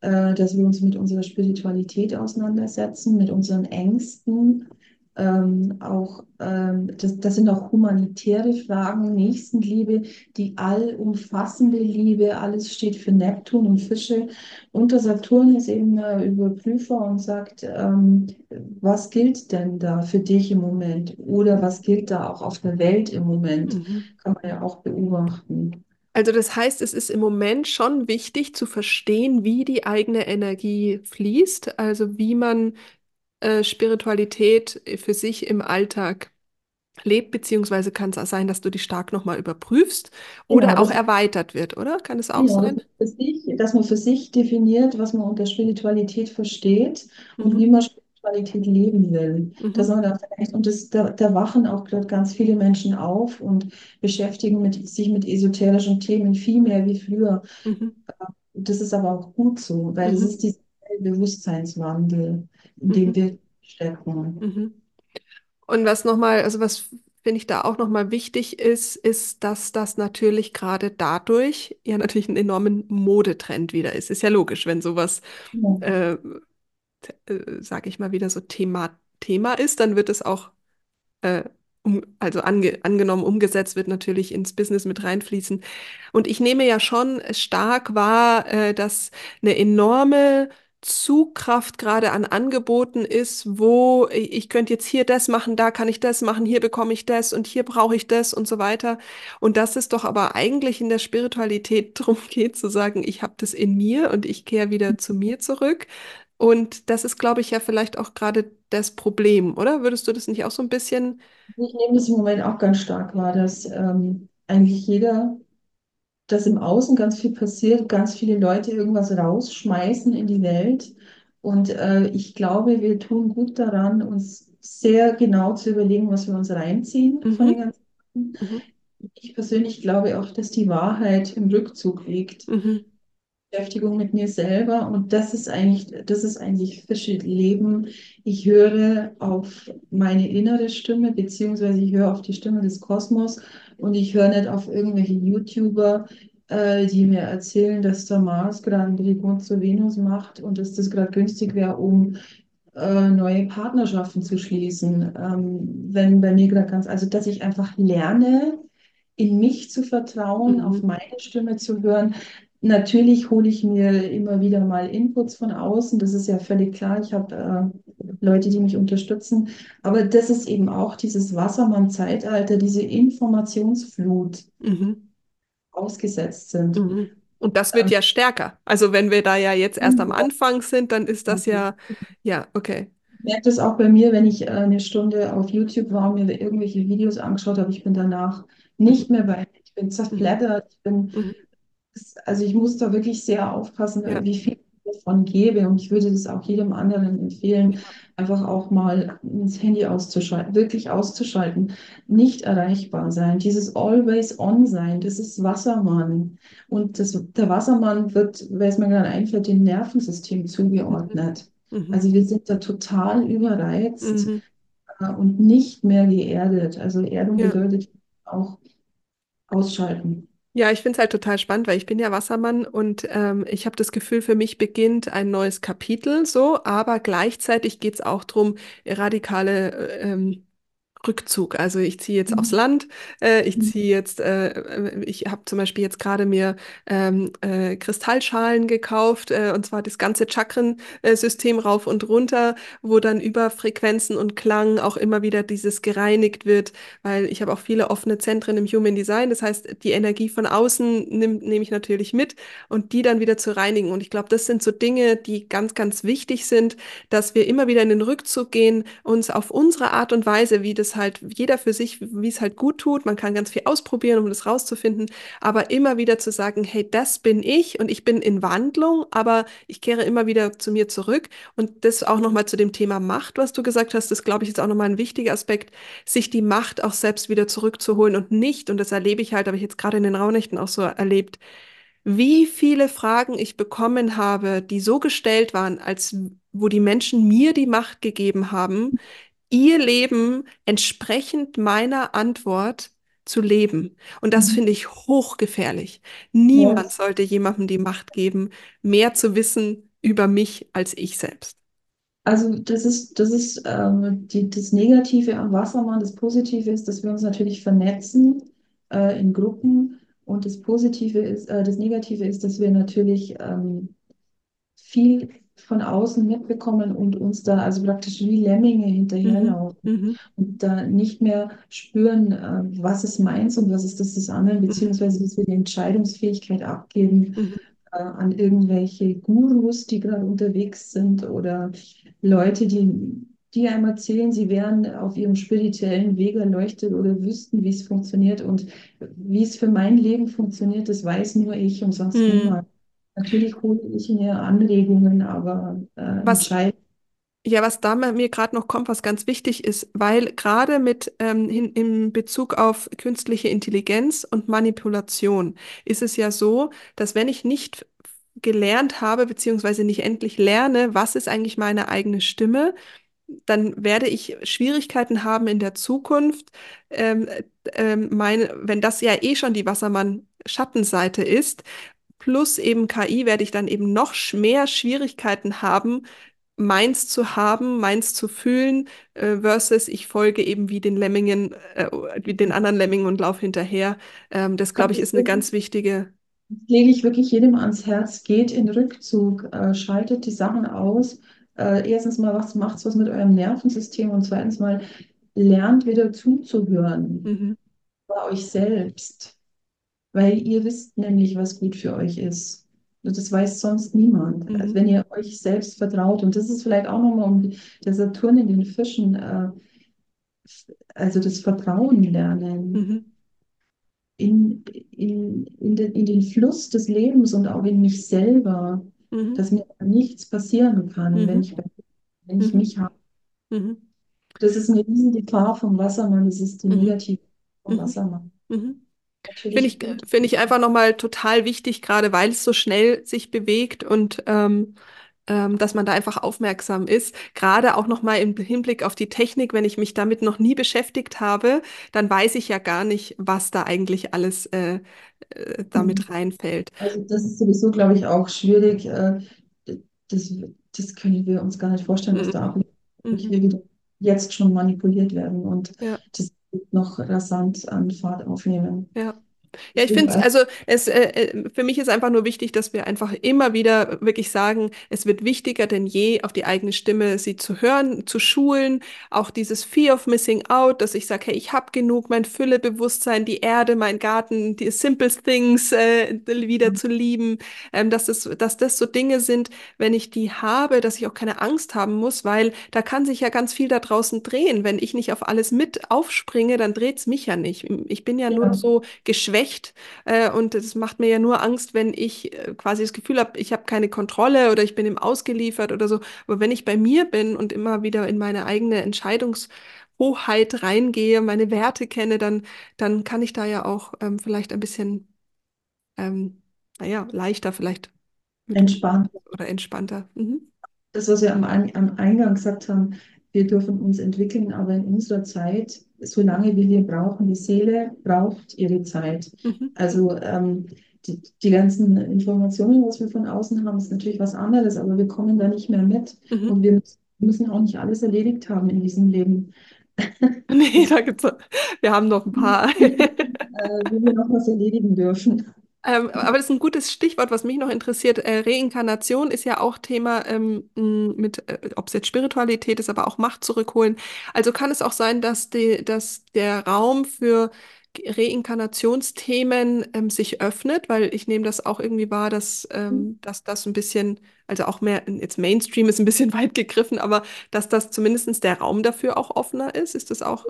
äh, dass wir uns mit unserer Spiritualität auseinandersetzen, mit unseren Ängsten ähm, auch, ähm, das, das sind auch humanitäre Fragen, Nächstenliebe, die allumfassende Liebe, alles steht für Neptun und Fische. Und der Saturn ist eben äh, Überprüfer und sagt, ähm, was gilt denn da für dich im Moment? Oder was gilt da auch auf der Welt im Moment? Mhm. Kann man ja auch beobachten. Also das heißt, es ist im Moment schon wichtig zu verstehen, wie die eigene Energie fließt, also wie man äh, Spiritualität für sich im Alltag lebt, beziehungsweise kann es auch sein, dass du die stark nochmal überprüfst oder auch das erweitert wird, oder? Kann es auch dass sein? sich, dass man für sich definiert, was man unter Spiritualität versteht und wie Mhm. man Spiritualität leben will. Dass Mhm. man da vielleicht, und das, da, da wachen auch gerade ganz viele Menschen auf und beschäftigen mit, sich mit esoterischen Themen viel mehr wie früher. Mhm. Das ist aber auch gut so, weil es Mhm. ist dieser Bewusstseinswandel, in dem Mhm. wir stecken. Mhm. Und was nochmal, also was finde ich da auch nochmal wichtig ist, ist, dass das natürlich gerade dadurch ja natürlich einen enormen Modetrend wieder ist. Ist ja logisch, wenn sowas, Ja. äh, äh, sage ich mal, wieder so Thema, Thema ist, dann wird es auch äh, um, also ange, angenommen, umgesetzt wird natürlich ins Business mit reinfließen. Und ich nehme ja schon stark wahr, äh, dass eine enorme Zugkraft gerade an Angeboten ist, wo ich, könnte jetzt hier das machen, da kann ich das machen, hier bekomme ich das und hier brauche ich das und so weiter. Und dass es doch aber eigentlich in der Spiritualität darum geht, zu sagen, ich habe das in mir und ich kehre wieder zu mir zurück. Und das ist, glaube ich, ja vielleicht auch gerade das Problem, oder? Würdest du das nicht auch so ein bisschen Ich nehme das im Moment auch ganz stark wahr, dass ähm, eigentlich jeder dass im Außen ganz viel passiert, ganz viele Leute irgendwas rausschmeißen in die Welt. Und äh, ich glaube, wir tun gut daran, uns sehr genau zu überlegen, was wir uns reinziehen von den Mhm, ganzen. Sachen. mhm, Ich persönlich glaube auch, dass die Wahrheit im Rückzug liegt. mhm, Beschäftigung mit mir selber und das ist eigentlich, das ist eigentlich Fische Leben. Ich höre auf meine innere Stimme, beziehungsweise ich höre auf die Stimme des Kosmos und ich höre nicht auf irgendwelche YouTuber, äh, die mir erzählen, dass der Mars gerade einen Trigon zur Venus macht und dass das gerade günstig wäre, um äh, neue Partnerschaften zu schließen. Ähm, wenn bei mir gerade ganz, also dass ich einfach lerne, in mich zu vertrauen, auf mhm, meine Stimme zu hören. Natürlich hole ich mir immer wieder mal Inputs von außen, das ist ja völlig klar. Ich habe äh, Leute, die mich unterstützen, aber das ist eben auch dieses Wassermann-Zeitalter, diese Informationsflut mhm, ausgesetzt sind. mhm. Und das wird ja stärker. Also wenn wir da ja jetzt erst am Anfang sind, dann ist das ja, ja, okay. Ich merke das auch bei mir, wenn ich äh, eine Stunde auf YouTube war und mir irgendwelche Videos angeschaut habe, ich bin danach nicht mehr bei, ich bin zerfleddert, ich bin mhm, Also ich muss da wirklich sehr aufpassen, ja, wie viel ich davon gebe. Und ich würde das auch jedem anderen empfehlen, einfach auch mal das Handy auszuschalten, wirklich auszuschalten, nicht erreichbar sein. Dieses Always on sein, das ist Wassermann. Und das, der Wassermann wird, weil es mir gerade einfällt, dem Nervensystem zugeordnet. mhm, Also wir sind da total überreizt mhm, äh, und nicht mehr geerdet. Also Erdung ja. bedeutet auch ausschalten. Ja, ich finde es halt total spannend, weil ich bin ja Wassermann und ähm, ich habe das Gefühl, für mich beginnt ein neues Kapitel so, aber gleichzeitig geht es auch darum, radikale äh, ähm, Rückzug. Also ich ziehe jetzt aufs Mhm. Land, äh, ich ziehe jetzt, äh, äh, ich habe zum Beispiel jetzt gerade mir ähm, äh, Kristallschalen gekauft, äh, und zwar das ganze Chakrensystem rauf und runter, wo dann über Frequenzen und Klang auch immer wieder dieses gereinigt wird, weil ich habe auch viele offene Zentren im Human Design. Das heißt, die Energie von außen nehme nehm ich natürlich mit und die dann wieder zu reinigen. Und ich glaube, das sind so Dinge, die ganz, ganz wichtig sind, dass wir immer wieder in den Rückzug gehen, uns auf unsere Art und Weise, wie das halt jeder für sich, wie es halt gut tut. Man kann ganz viel ausprobieren, um das rauszufinden, aber immer wieder zu sagen, hey, das bin ich und ich bin in Wandlung, aber ich kehre immer wieder zu mir zurück. Und das auch nochmal zu dem Thema Macht, was du gesagt hast, das glaube ich ist auch nochmal ein wichtiger Aspekt, sich die Macht auch selbst wieder zurückzuholen und nicht, und das erlebe ich halt, habe ich jetzt gerade in den Rauhnächten auch so erlebt, wie viele Fragen ich bekommen habe, die so gestellt waren, als wo die Menschen mir die Macht gegeben haben, ihr Leben entsprechend meiner Antwort zu leben. Und das Mhm. finde ich hochgefährlich. Niemand sollte jemandem die Macht geben, mehr zu wissen über mich als ich selbst. Also das ist, das ist ähm, die, das Negative am Wassermann. Das Positive ist, dass wir uns natürlich vernetzen äh, in Gruppen. Und das Positive ist, äh, das Negative ist, dass wir natürlich ähm, viel von außen mitbekommen und uns da also praktisch wie Lemminge Mhm. hinterherlaufen Mhm. und da nicht mehr spüren, äh, was ist meins und was ist das des anderen, Mhm. beziehungsweise dass wir die Entscheidungsfähigkeit abgeben Mhm. äh, an irgendwelche Gurus, die gerade unterwegs sind oder Leute, die, die einem erzählen, sie wären auf ihrem spirituellen Weg erleuchtet oder wüssten, wie es funktioniert. Und wie es für mein Leben funktioniert, das weiß nur ich und sonst Mhm. niemand. Natürlich hole ich mir Anregungen, aber äh, Was. Ja, was da mir gerade noch kommt, was ganz wichtig ist, weil gerade mit ähm, hin, in Bezug auf künstliche Intelligenz und Manipulation ist es ja so, dass wenn ich nicht gelernt habe, beziehungsweise nicht endlich lerne, was ist eigentlich meine eigene Stimme, dann werde ich Schwierigkeiten haben in der Zukunft, ähm, ähm, meine, wenn das ja eh schon die Wassermann-Schattenseite ist, plus eben KI, werde ich dann eben noch mehr Schwierigkeiten haben, meins zu haben, meins zu fühlen, äh, versus ich folge eben wie den Lemmingen, äh, wie den anderen Lemmingen und laufe hinterher. Ähm, das, glaube ich, ist eine ganz wichtige. lege ich wirklich jedem ans Herz, geht in Rückzug, äh, schaltet die Sachen aus. Äh, erstens mal, was macht's was mit eurem Nervensystem und zweitens mal, lernt wieder zuzuhören Mhm, bei euch selbst, weil ihr wisst nämlich, was gut für euch ist. Und das weiß sonst niemand. Also mhm, wenn ihr euch selbst vertraut, und das ist vielleicht auch nochmal um der Saturn in den Fischen, äh, also das Vertrauen lernen. mhm, in, in, in, den, in den Fluss des Lebens und auch in mich selber, mhm, dass mir nichts passieren kann, wenn mhm, ich, wenn ich mhm, mich habe. mhm, Das ist eine Riesengefahr vom Wassermann, das ist die negative vom Wassermann. Mhm. Finde ich, gut. finde ich einfach nochmal total wichtig, gerade weil es so schnell sich bewegt und ähm, ähm, dass man da einfach aufmerksam ist. Gerade auch nochmal im Hinblick auf die Technik, wenn ich mich damit noch nie beschäftigt habe, dann weiß ich ja gar nicht, was da eigentlich alles äh, äh, damit reinfällt. Also das ist sowieso, glaube ich, auch schwierig. äh, Das, das können wir uns gar nicht vorstellen, was Mhm. da. Ich Mhm. will wieder jetzt schon manipuliert werden und Ja, das noch rasant an Fahrt aufnehmen. ja. Ja, ich finde also es, äh, äh, für mich ist einfach nur wichtig, dass wir einfach immer wieder wirklich sagen, es wird wichtiger denn je, auf die eigene Stimme sie zu hören, zu schulen. Auch dieses Fear of Missing Out, dass ich sage, hey, ich habe genug, mein Füllebewusstsein, die Erde, mein Garten, die simple things äh, wieder zu lieben, ähm, dass das, dass das so Dinge sind, wenn ich die habe, dass ich auch keine Angst haben muss, weil da kann sich ja ganz viel da draußen drehen. Wenn ich nicht auf alles mit aufspringe, dann dreht es mich ja nicht. Ich bin ja nur ja, so geschwächt äh, und es macht mir ja nur Angst, wenn ich äh, quasi das Gefühl habe, ich habe keine Kontrolle oder ich bin ihm ausgeliefert oder so. Aber wenn ich bei mir bin und immer wieder in meine eigene Entscheidungshoheit reingehe, meine Werte kenne, dann, dann kann ich da ja auch ähm, vielleicht ein bisschen, ähm, naja, leichter vielleicht entspannt. oder entspannter. Mhm. das, was wir am, am Eingang gesagt haben, wir dürfen uns entwickeln, aber in unserer Zeit, solange wie wir brauchen, die Seele braucht ihre Zeit. Mhm. Also ähm, die, die ganzen Informationen, was wir von außen haben, ist natürlich was anderes, aber wir kommen da nicht mehr mit Mhm. und wir müssen auch nicht alles erledigt haben in diesem Leben. Nee, da gibt's, wir haben noch ein paar. äh, wo wir noch was erledigen dürfen. Ähm, aber das ist ein gutes Stichwort, was mich noch interessiert. Äh, Reinkarnation ist ja auch Thema ähm, mit, äh, ob es jetzt Spiritualität ist, aber auch Macht zurückholen. Also kann es auch sein, dass, die, dass der Raum für Reinkarnationsthemen ähm, sich öffnet, weil ich nehme das auch irgendwie wahr, dass, ähm, dass das ein bisschen, also auch mehr, jetzt Mainstream ist ein bisschen weit gegriffen, aber dass das zumindest der Raum dafür auch offener ist. Ist das auch?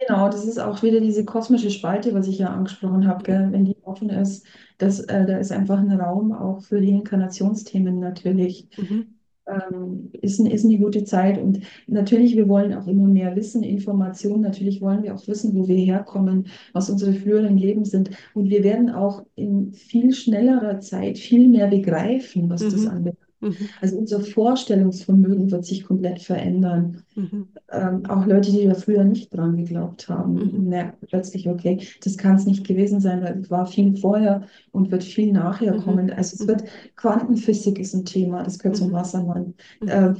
Genau, das ist auch wieder diese kosmische Spalte, was ich ja angesprochen habe, gell? Wenn die offen ist, das, äh, da ist einfach ein Raum auch für die Inkarnationsthemen natürlich. Mhm. Ähm, ist, ist eine gute Zeit und natürlich, wir wollen auch immer mehr wissen, Informationen, natürlich wollen wir auch wissen, wo wir herkommen, was unsere früheren Leben sind und wir werden auch in viel schnellerer Zeit viel mehr begreifen, was das Mhm. anbelangt. Mhm. Also unser Vorstellungsvermögen wird sich komplett verändern. Mhm. Ähm, auch Leute, die da früher nicht dran geglaubt haben, Mhm. merken plötzlich, okay, das kann es nicht gewesen sein, weil es war viel vorher und wird viel nachher Mhm. kommen. Also es Mhm. wird, Quantenphysik ist ein Thema, das gehört zum Mhm. Wassermann. Ähm,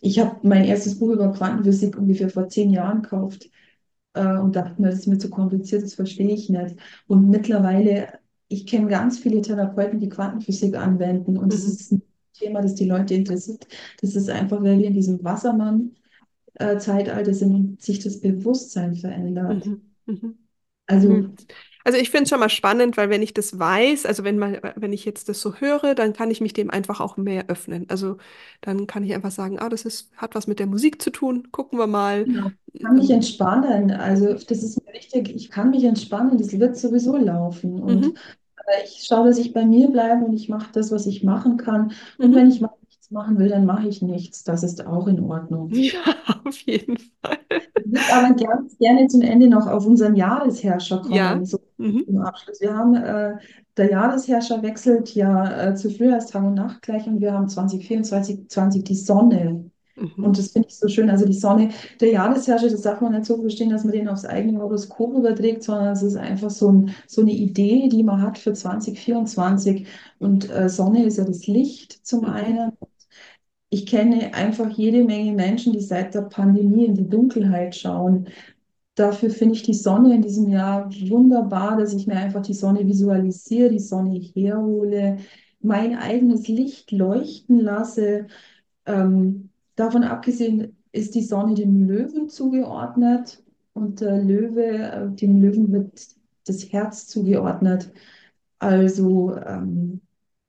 ich habe mein erstes Buch über Quantenphysik ungefähr vor zehn Jahren gekauft äh, und dachte mir, das ist mir zu kompliziert, das verstehe ich nicht. Und mittlerweile, ich kenne ganz viele Therapeuten, die Quantenphysik anwenden und es Mhm. ist ein Thema, das die Leute interessiert. Das ist einfach, weil wir in diesem Wassermann-Zeitalter sind und sich das Bewusstsein verändert. Mhm. Mhm. Also, Mhm. Also ich finde es schon mal spannend, weil wenn ich das weiß, also wenn mal, wenn ich jetzt das so höre, dann kann ich mich dem einfach auch mehr öffnen. Also dann kann ich einfach sagen, ah, das ist, hat was mit der Musik zu tun, gucken wir mal. genau, ich kann mich entspannen. Also, das ist mir wichtig. Ich kann mich entspannen. Das wird sowieso laufen. Und Mhm. Ich schaue, dass ich bei mir bleibe und ich mache das, was ich machen kann. Und wenn Mhm. ich mal nichts machen will, dann mache ich nichts. Das ist auch in Ordnung. Ja, auf jeden Fall. Ich würde aber ganz gerne zum Ende noch auf unseren Jahresherrscher kommen, Ja. so Mhm. im Abschluss. Wir haben, äh, der Jahresherrscher wechselt ja äh, zu Frühjahrstag und Nachtgleich und wir haben 2024 20 die Sonne. Und Mhm. das finde ich so schön. Also die Sonne, der Jahresherrscher, das darf man nicht so verstehen, dass man den aufs eigene Horoskop überträgt, sondern es ist einfach so, ein, so eine Idee, die man hat für 2024. Und äh, Sonne ist ja das Licht zum Mhm. einen. Ich kenne einfach jede Menge Menschen, die seit der Pandemie in die Dunkelheit schauen. Dafür finde ich die Sonne in diesem Jahr wunderbar, dass ich mir einfach die Sonne visualisiere, die Sonne herhole, mein eigenes Licht leuchten lasse. Ähm, davon abgesehen ist die Sonne dem Löwen zugeordnet und der Löwe, äh, dem Löwen wird das Herz zugeordnet. Also ähm,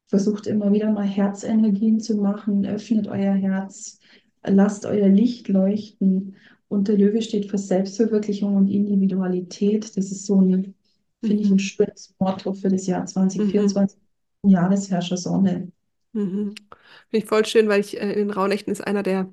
versucht immer wieder mal Herzenergien zu machen, öffnet euer Herz, lasst euer Licht leuchten. Und der Löwe steht für Selbstverwirklichung und Individualität. Das ist so ein, finde ich, ein Mhm. schönes Motto für das Jahr Mhm. 2024, Jahresherrscher Sonne. Mhm. Finde ich voll schön, weil ich äh, in den Rauhnächten ist einer der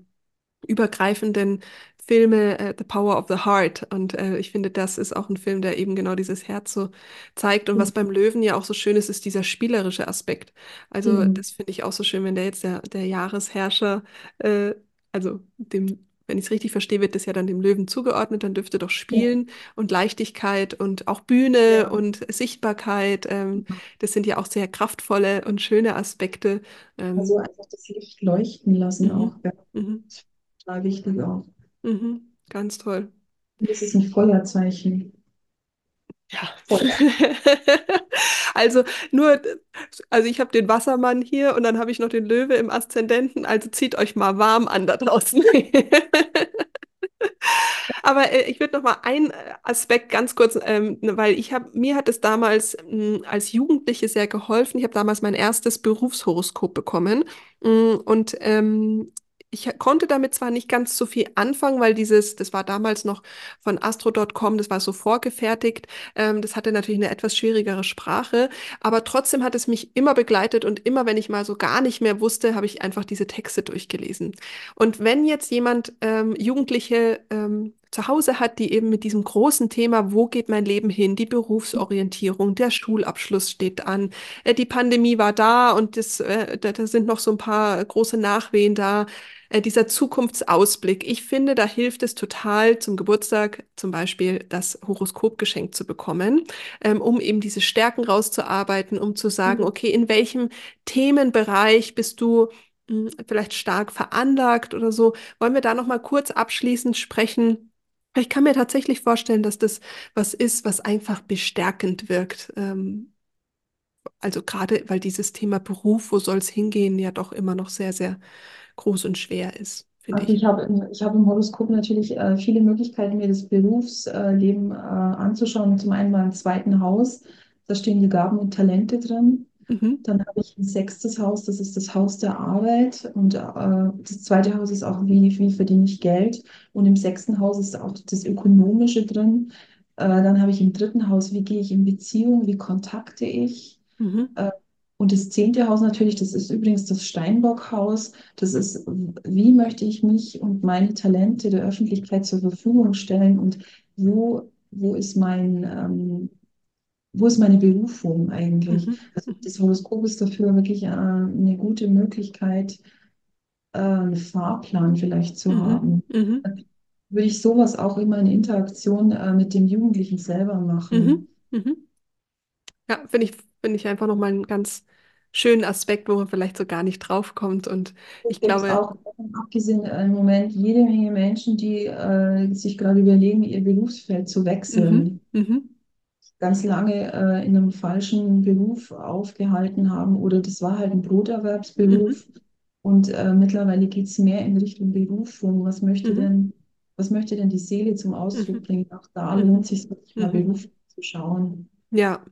übergreifenden Filme, äh, The Power of the Heart. Und äh, ich finde, das ist auch ein Film, der eben genau dieses Herz so zeigt. Und was beim Löwen ja auch so schön ist, ist dieser spielerische Aspekt. Also Genau. das finde ich auch so schön, wenn der jetzt der, der Jahresherrscher, äh, also dem, wenn ich es richtig verstehe, wird das ja dann dem Löwen zugeordnet, dann dürfte doch Ja, Spielen und Leichtigkeit und auch Bühne ja. und Sichtbarkeit, ähm, das sind ja auch sehr kraftvolle und schöne Aspekte. Also Ähm, einfach das Licht leuchten lassen auch. mhm, Ja. mhm, Das ist total wichtig auch. mhm, ganz toll. Das ist ein Feuerzeichen. Ja. Feuer. Also nur, also ich habe den Wassermann hier und dann habe ich noch den Löwe im Aszendenten, also zieht euch mal warm an da draußen. Aber äh, ich würde noch mal einen äh, Aspekt ganz kurz, ähm, weil ich habe, mir hat es damals mh, als Jugendliche sehr geholfen. Ich habe damals mein erstes Berufshoroskop bekommen mh, und ähm, ich konnte damit zwar nicht ganz so viel anfangen, weil dieses, das war damals noch von astro.com, das war so vorgefertigt. Ähm, das hatte natürlich eine etwas schwierigere Sprache, aber trotzdem hat es mich immer begleitet und immer, wenn ich mal so gar nicht mehr wusste, habe ich einfach diese Texte durchgelesen. Und wenn jetzt jemand ähm, Jugendliche ähm, zu Hause hat, die eben mit diesem großen Thema, wo geht mein Leben hin, die Berufsorientierung, der Schulabschluss steht an, äh, die Pandemie war da und das, äh, da, da sind noch so ein paar große Nachwehen da, äh, dieser Zukunftsausblick. Ich finde, da hilft es total zum Geburtstag zum Beispiel das Horoskop geschenkt zu bekommen, ähm, um eben diese Stärken rauszuarbeiten, um zu sagen, okay, in welchem Themenbereich bist du mh, vielleicht stark veranlagt oder so. Wollen wir da noch mal kurz abschließend sprechen? Ich kann mir tatsächlich vorstellen, dass das was ist, was einfach bestärkend wirkt. Ähm, also gerade, weil dieses Thema Beruf, wo soll es hingehen, ja doch immer noch sehr, sehr groß und schwer ist, Also ich. ich habe im, ich habe im Horoskop natürlich äh, viele Möglichkeiten, mir das Berufsleben äh, anzuschauen. Zum einen mal im zweiten Haus, da stehen die Gaben und Talente drin. Mhm. Dann habe ich ein sechstes Haus, das ist das Haus der Arbeit. Und äh, das zweite Haus ist auch, wie, wie verdiene ich Geld. Und im sechsten Haus ist auch das Ökonomische drin. Äh, dann habe ich im dritten Haus, wie gehe ich in Beziehung, wie kontakte ich. Mhm. Äh, und das zehnte Haus natürlich, das ist übrigens das Steinbock-Haus. Das ist, wie möchte ich mich und meine Talente der Öffentlichkeit zur Verfügung stellen und wo, wo ist mein, ähm, wo ist meine Berufung eigentlich? Mhm. Also das Horoskop ist dafür wirklich äh, eine gute Möglichkeit, äh, einen Fahrplan vielleicht zu Mhm. haben. Mhm. Würde ich sowas auch immer in Interaktion äh, mit dem Jugendlichen selber Mhm. machen. Mhm. Ja, finde ich, finde ich einfach nochmal einen ganz schönen Aspekt, wo man vielleicht so gar nicht drauf kommt. Und ich glaube, auch abgesehen äh, im Moment jede Menge Menschen, die äh, sich gerade überlegen, ihr Berufsfeld zu mhm. wechseln. Mhm. Ganz lange äh, in einem falschen Beruf aufgehalten haben oder das war halt ein Mhm. Broterwerbsberuf. Und äh, mittlerweile geht es mehr in Richtung Berufung. Was möchte Mhm. denn, was möchte denn die Seele zum Ausdruck Mhm. bringen? Auch da lohnt Mhm. es sich mal Mhm. Beruf zu schauen. Ja,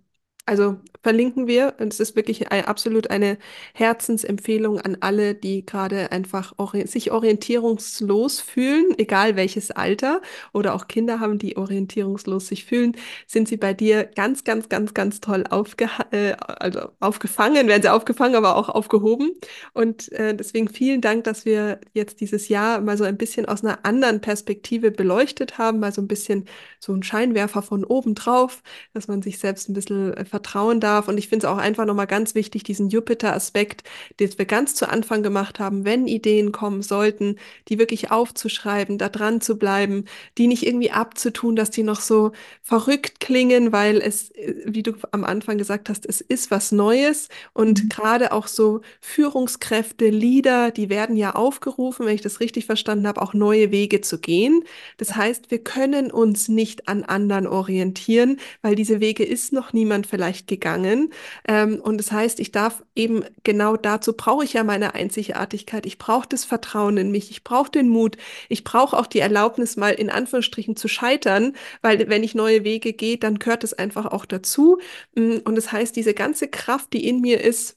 also verlinken wir. Und es ist wirklich ein, absolut eine Herzensempfehlung an alle, die gerade einfach ori sich orientierungslos fühlen, egal welches Alter oder auch Kinder haben, die orientierungslos sich fühlen, sind sie bei dir ganz, ganz, ganz, ganz toll aufgeha äh, also aufgefangen, werden sie aufgefangen, aber auch aufgehoben. Und äh, deswegen vielen Dank, dass wir jetzt dieses Jahr mal so ein bisschen aus einer anderen Perspektive beleuchtet haben, mal so ein bisschen so ein Scheinwerfer von oben drauf dass man sich selbst ein bisschen äh, vertrauen darf. Und ich finde es auch einfach nochmal ganz wichtig, diesen Jupiter-Aspekt, den wir ganz zu Anfang gemacht haben, wenn Ideen kommen sollten, die wirklich aufzuschreiben, da dran zu bleiben, die nicht irgendwie abzutun, dass die noch so verrückt klingen, weil es, äh, wie du am Anfang gesagt hast, es ist was Neues. Und Mhm. gerade auch so Führungskräfte, Leader, die werden ja aufgerufen, wenn ich das richtig verstanden habe, auch neue Wege zu gehen. Das heißt, wir können uns nicht an anderen orientieren, weil diese Wege ist noch niemand vielleicht gegangen. Ähm, und das heißt, ich darf eben genau dazu brauche ich ja meine Einzigartigkeit. Ich brauche das Vertrauen in mich. Ich brauche den Mut. Ich brauche auch die Erlaubnis, mal in Anführungsstrichen zu scheitern, weil wenn ich neue Wege gehe, dann gehört es einfach auch dazu. Mm, Und das heißt, diese ganze Kraft, die in mir ist,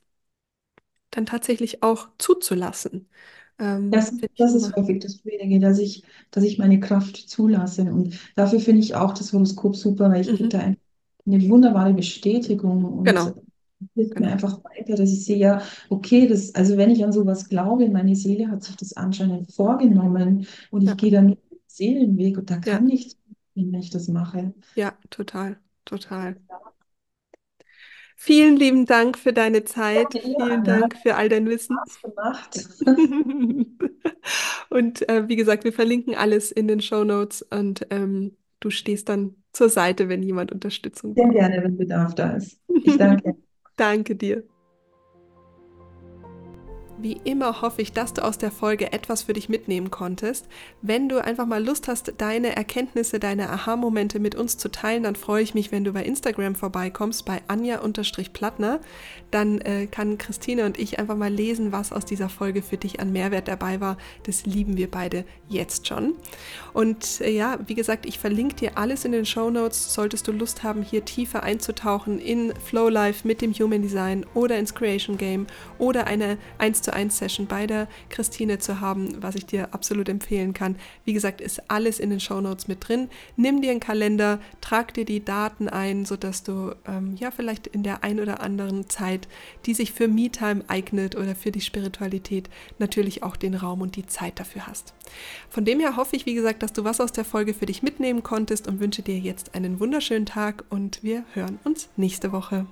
dann tatsächlich auch zuzulassen. Ähm, Das, das ist häufig das Schwierige, dass ich, dass ich meine Kraft zulasse. Und dafür finde ich auch das Horoskop super, weil ich Mhm. da ein- eine wunderbare Bestätigung und Genau, hilft mir genau. einfach weiter, dass ich sehe, ja, okay, das, also wenn ich an sowas glaube, meine Seele hat sich das anscheinend vorgenommen und Ja, ich gehe dann mit dem Seelenweg und da ja, kann nichts, wenn ich das mache. ja, total, total. Vielen lieben Dank für deine Zeit. Dir, Vielen. Dank für all dein Wissen. Gemacht. Und äh, wie gesagt, wir verlinken alles in den Show Notes und ähm, du stehst dann zur Seite, wenn jemand Unterstützung Sehr braucht. gerne, wenn Bedarf da ist. Ich danke. Danke dir. Wie immer hoffe ich, dass du aus der Folge etwas für dich mitnehmen konntest. Wenn du einfach mal Lust hast, deine Erkenntnisse, deine Aha-Momente mit uns zu teilen, dann freue ich mich, wenn du bei Instagram vorbeikommst, bei Anja-Plattner. Dann äh, kann Christine und ich einfach mal lesen, was aus dieser Folge für dich an Mehrwert dabei war. Das lieben wir beide jetzt schon. Und äh, ja, wie gesagt, ich verlinke dir alles in den Show Notes. Solltest du Lust haben, hier tiefer einzutauchen in Flow Life mit dem Human Design oder ins Creation Game oder eine 1 zu 1 Session bei der Christine zu haben, was ich dir absolut empfehlen kann. Wie gesagt, ist alles in den Show Notes mit drin. Nimm dir einen Kalender, trag dir die Daten ein, sodass du ähm, ja vielleicht in der ein oder anderen Zeit, die sich für Me-Time eignet oder für die Spiritualität, natürlich auch den Raum und die Zeit dafür hast. Von dem her hoffe ich, wie gesagt, dass du was aus der Folge für dich mitnehmen konntest und wünsche dir jetzt einen wunderschönen Tag und wir hören uns nächste Woche.